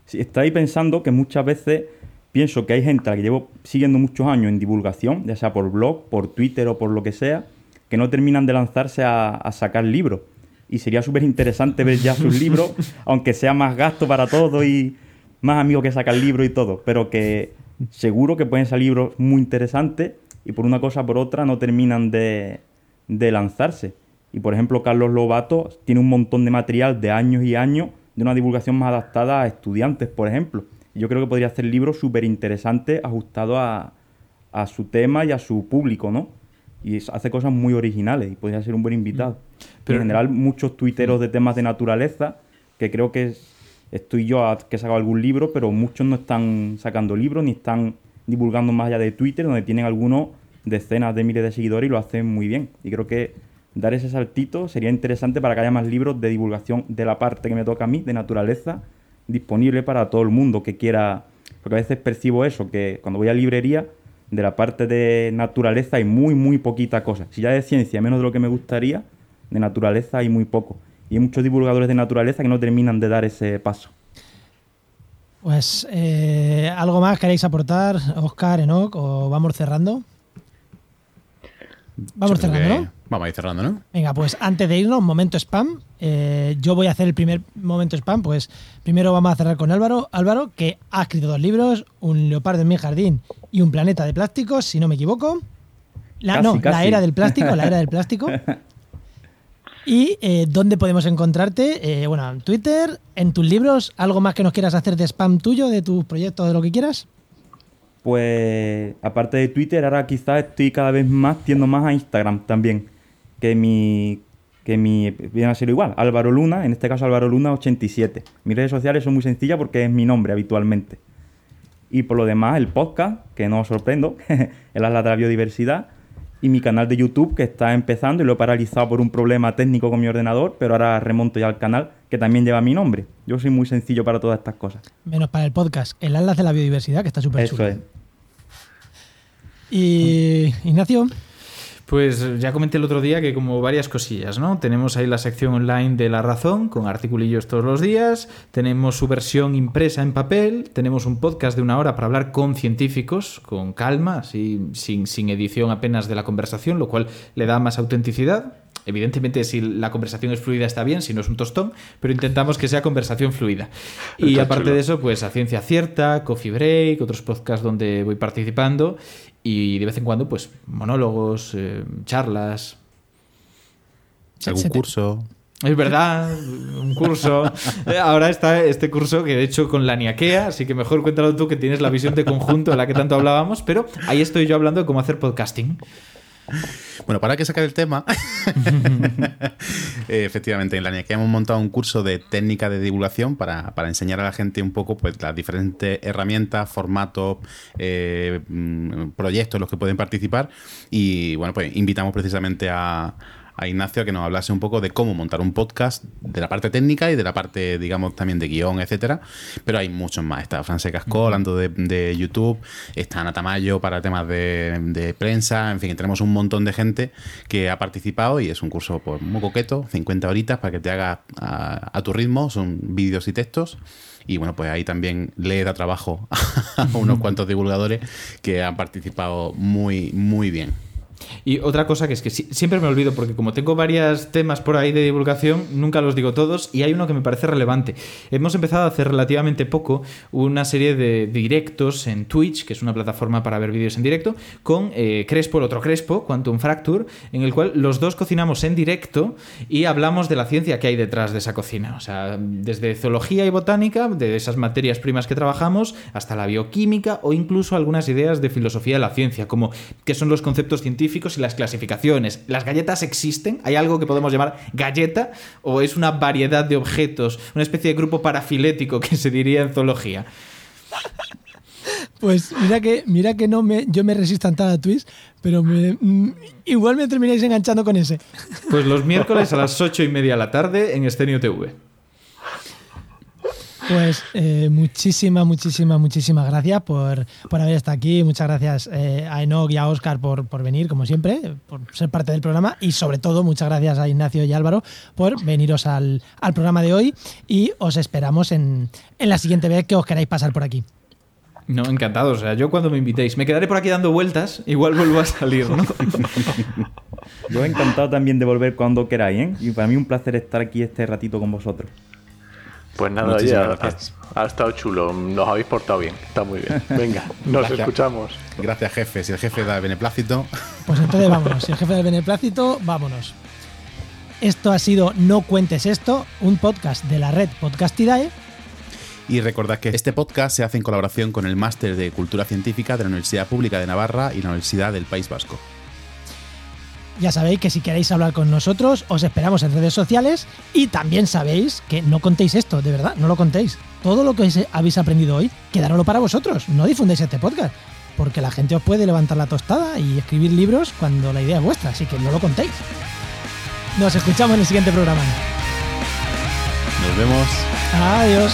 Sí, estoy pensando que muchas veces pienso que hay gente a la que llevo siguiendo muchos años en divulgación, ya sea por blog, por Twitter o por lo que sea, que no terminan de lanzarse a, a sacar libros. Y sería súper interesante ver ya sus libros, aunque sea más gasto para todo y más amigos que sacar libros y todo, pero que seguro que pueden salir libros muy interesantes y por una cosa o por otra no terminan de, de lanzarse. Y por ejemplo, Carlos Lobato tiene un montón de material de años y años de una divulgación más adaptada a estudiantes, por ejemplo. Y yo creo que podría hacer libros súper interesantes ajustados a, a su tema y a su público, ¿no? Y hace cosas muy originales y podría ser un buen invitado. Pero- en general, muchos tuiteros de temas de naturaleza, que creo que es- estoy yo a- que he sacado algún libro, pero muchos no están sacando libros ni están divulgando más allá de Twitter, donde tienen algunos decenas de miles de seguidores y lo hacen muy bien. Y creo que dar ese saltito sería interesante para que haya más libros de divulgación de la parte que me toca a mí, de naturaleza, disponible para todo el mundo que quiera. Porque a veces percibo eso, que cuando voy a librería, de la parte de naturaleza hay muy, muy poquita cosa. Si ya de ciencia menos de lo que me gustaría, de naturaleza hay muy poco. Y hay muchos divulgadores de naturaleza que no terminan de dar ese paso. Pues, eh, ¿algo más queréis aportar, Oscar, Enoch? ¿O vamos cerrando? Vamos Yo cerrando, ¿no? Vamos a ir cerrando, ¿no? Venga, pues antes de irnos, momento spam. Eh, yo voy a hacer el primer momento spam. Pues primero vamos a cerrar con Álvaro. Álvaro, que ha escrito dos libros: Un leopardo en mi jardín y Un planeta de plásticos, si no me equivoco. La, Casi, no, la era del plástico, la era del plástico. ¿Y eh, dónde podemos encontrarte? Eh, bueno, en Twitter, en tus libros, algo más que nos quieras hacer de spam tuyo, de tus proyectos, de lo que quieras. Pues aparte de Twitter, ahora quizás estoy cada vez más tiendo más a Instagram también. Que mi. Que mi. Viene a ser igual. Álvaro Luna, en este caso Álvaro Luna 87. Mis redes sociales son muy sencillas porque es mi nombre habitualmente. Y por lo demás, el podcast, que no os sorprendo, el Atlas de la Biodiversidad. Y mi canal de YouTube, que está empezando y lo he paralizado por un problema técnico con mi ordenador, pero ahora remonto ya al canal, que también lleva mi nombre. Yo soy muy sencillo para todas estas cosas. Menos para el podcast, el Atlas de la Biodiversidad, que está súper Eso chulo. es. Y Ignacio, Pues ya comenté el otro día que como varias cosillas, ¿no? Tenemos ahí la sección online de La Razón con articulillos todos los días, tenemos su versión impresa en papel, tenemos un podcast de una hora para hablar con científicos, con calma, así, sin, sin edición apenas de la conversación, lo cual le da más autenticidad. Evidentemente, si la conversación es fluida está bien, si no es un tostón, pero intentamos que sea conversación fluida. Y aparte chulo. de eso, pues a Ciencia Cierta, Coffee Break, otros podcasts donde voy participando y de vez en cuando, pues monólogos, eh, charlas. ¿Algún curso? Es verdad, un curso. Eh, Ahora está este curso que de hecho con la Niaquea, así que mejor cuéntalo tú que tienes la visión de conjunto de la que tanto hablábamos, pero ahí estoy yo hablando de cómo hacer podcasting. Bueno, para que sacar el tema, eh, efectivamente, en la NIAC hemos montado un curso de técnica de divulgación para, para enseñar a la gente un poco pues, las diferentes herramientas, formatos, eh, mm, proyectos en los que pueden participar. Y bueno, pues invitamos precisamente a, a Ignacio a que nos hablase un poco de cómo montar un podcast, de la parte técnica y de la parte, digamos, también de guion, etcétera. Pero hay muchos más. Está Francesc Cascó hablando de, de YouTube, está Ana Tamayo para temas de, de prensa, en fin, tenemos un montón de gente que ha participado y es un curso pues, muy coqueto, 50 horitas para que te hagas a, a tu ritmo, son vídeos y textos. Y bueno, pues ahí también le da trabajo a unos cuantos divulgadores que han participado muy, muy bien. Y otra cosa que es que siempre me olvido, porque como tengo varios temas por ahí de divulgación, nunca los digo todos, y hay uno que me parece relevante. Hemos empezado a hacer relativamente poco una serie de directos en Twitch, que es una plataforma para ver vídeos en directo, con eh, Crespo, el otro Crespo, Quantum Fracture, en el cual los dos cocinamos en directo y hablamos de la ciencia que hay detrás de esa cocina. O sea, desde zoología y botánica, de esas materias primas que trabajamos, hasta la bioquímica o incluso algunas ideas de filosofía de la ciencia, como qué son los conceptos científicos y las clasificaciones. ¿Las galletas existen? ¿Hay algo que podemos llamar galleta? ¿O es una variedad de objetos, una especie de grupo parafilético que se diría en zoología? Pues mira que, mira que no me, yo me resisto a entrar a Twitch, pero mm, igual me termináis enganchando con ese. Pues los miércoles a las ocho y media de la tarde en Estenio TV. Pues eh, muchísimas, muchísimas, muchísimas gracias por, haber estado aquí. Muchas gracias eh, a Enoch y a Oscar por, por venir, como siempre, por ser parte del programa. Y sobre todo, muchas gracias a Ignacio y Álvaro por veniros al, programa de hoy. Y os esperamos en, la siguiente vez que os queráis pasar por aquí. No, encantado. O sea, yo cuando me invitéis, me quedaré por aquí dando vueltas, igual vuelvo a salir, ¿no? yo encantado también de volver cuando queráis, ¿eh? Y para mí un placer estar aquí este ratito con vosotros. Pues nada, ya ha, estado chulo, nos habéis portado bien, está muy bien. Venga, nos escuchamos. Gracias, jefe. Si el jefe da beneplácito. Pues entonces vámonos. Si el jefe da beneplácito, vámonos. Esto ha sido No Cuentes Esto, un podcast de la red Podcastidae. Y recordad que este podcast se hace en colaboración con el Máster de Cultura Científica de la Universidad Pública de Navarra y la Universidad del País Vasco. Ya sabéis que si queréis hablar con nosotros, os esperamos en redes sociales y también sabéis que no contéis esto, de verdad, no lo contéis. Todo lo que habéis aprendido hoy, quedároslo para vosotros, no difundéis este podcast, porque la gente os puede levantar la tostada y escribir libros cuando la idea es vuestra, así que no lo contéis. Nos escuchamos en el siguiente programa. Nos vemos. Adiós.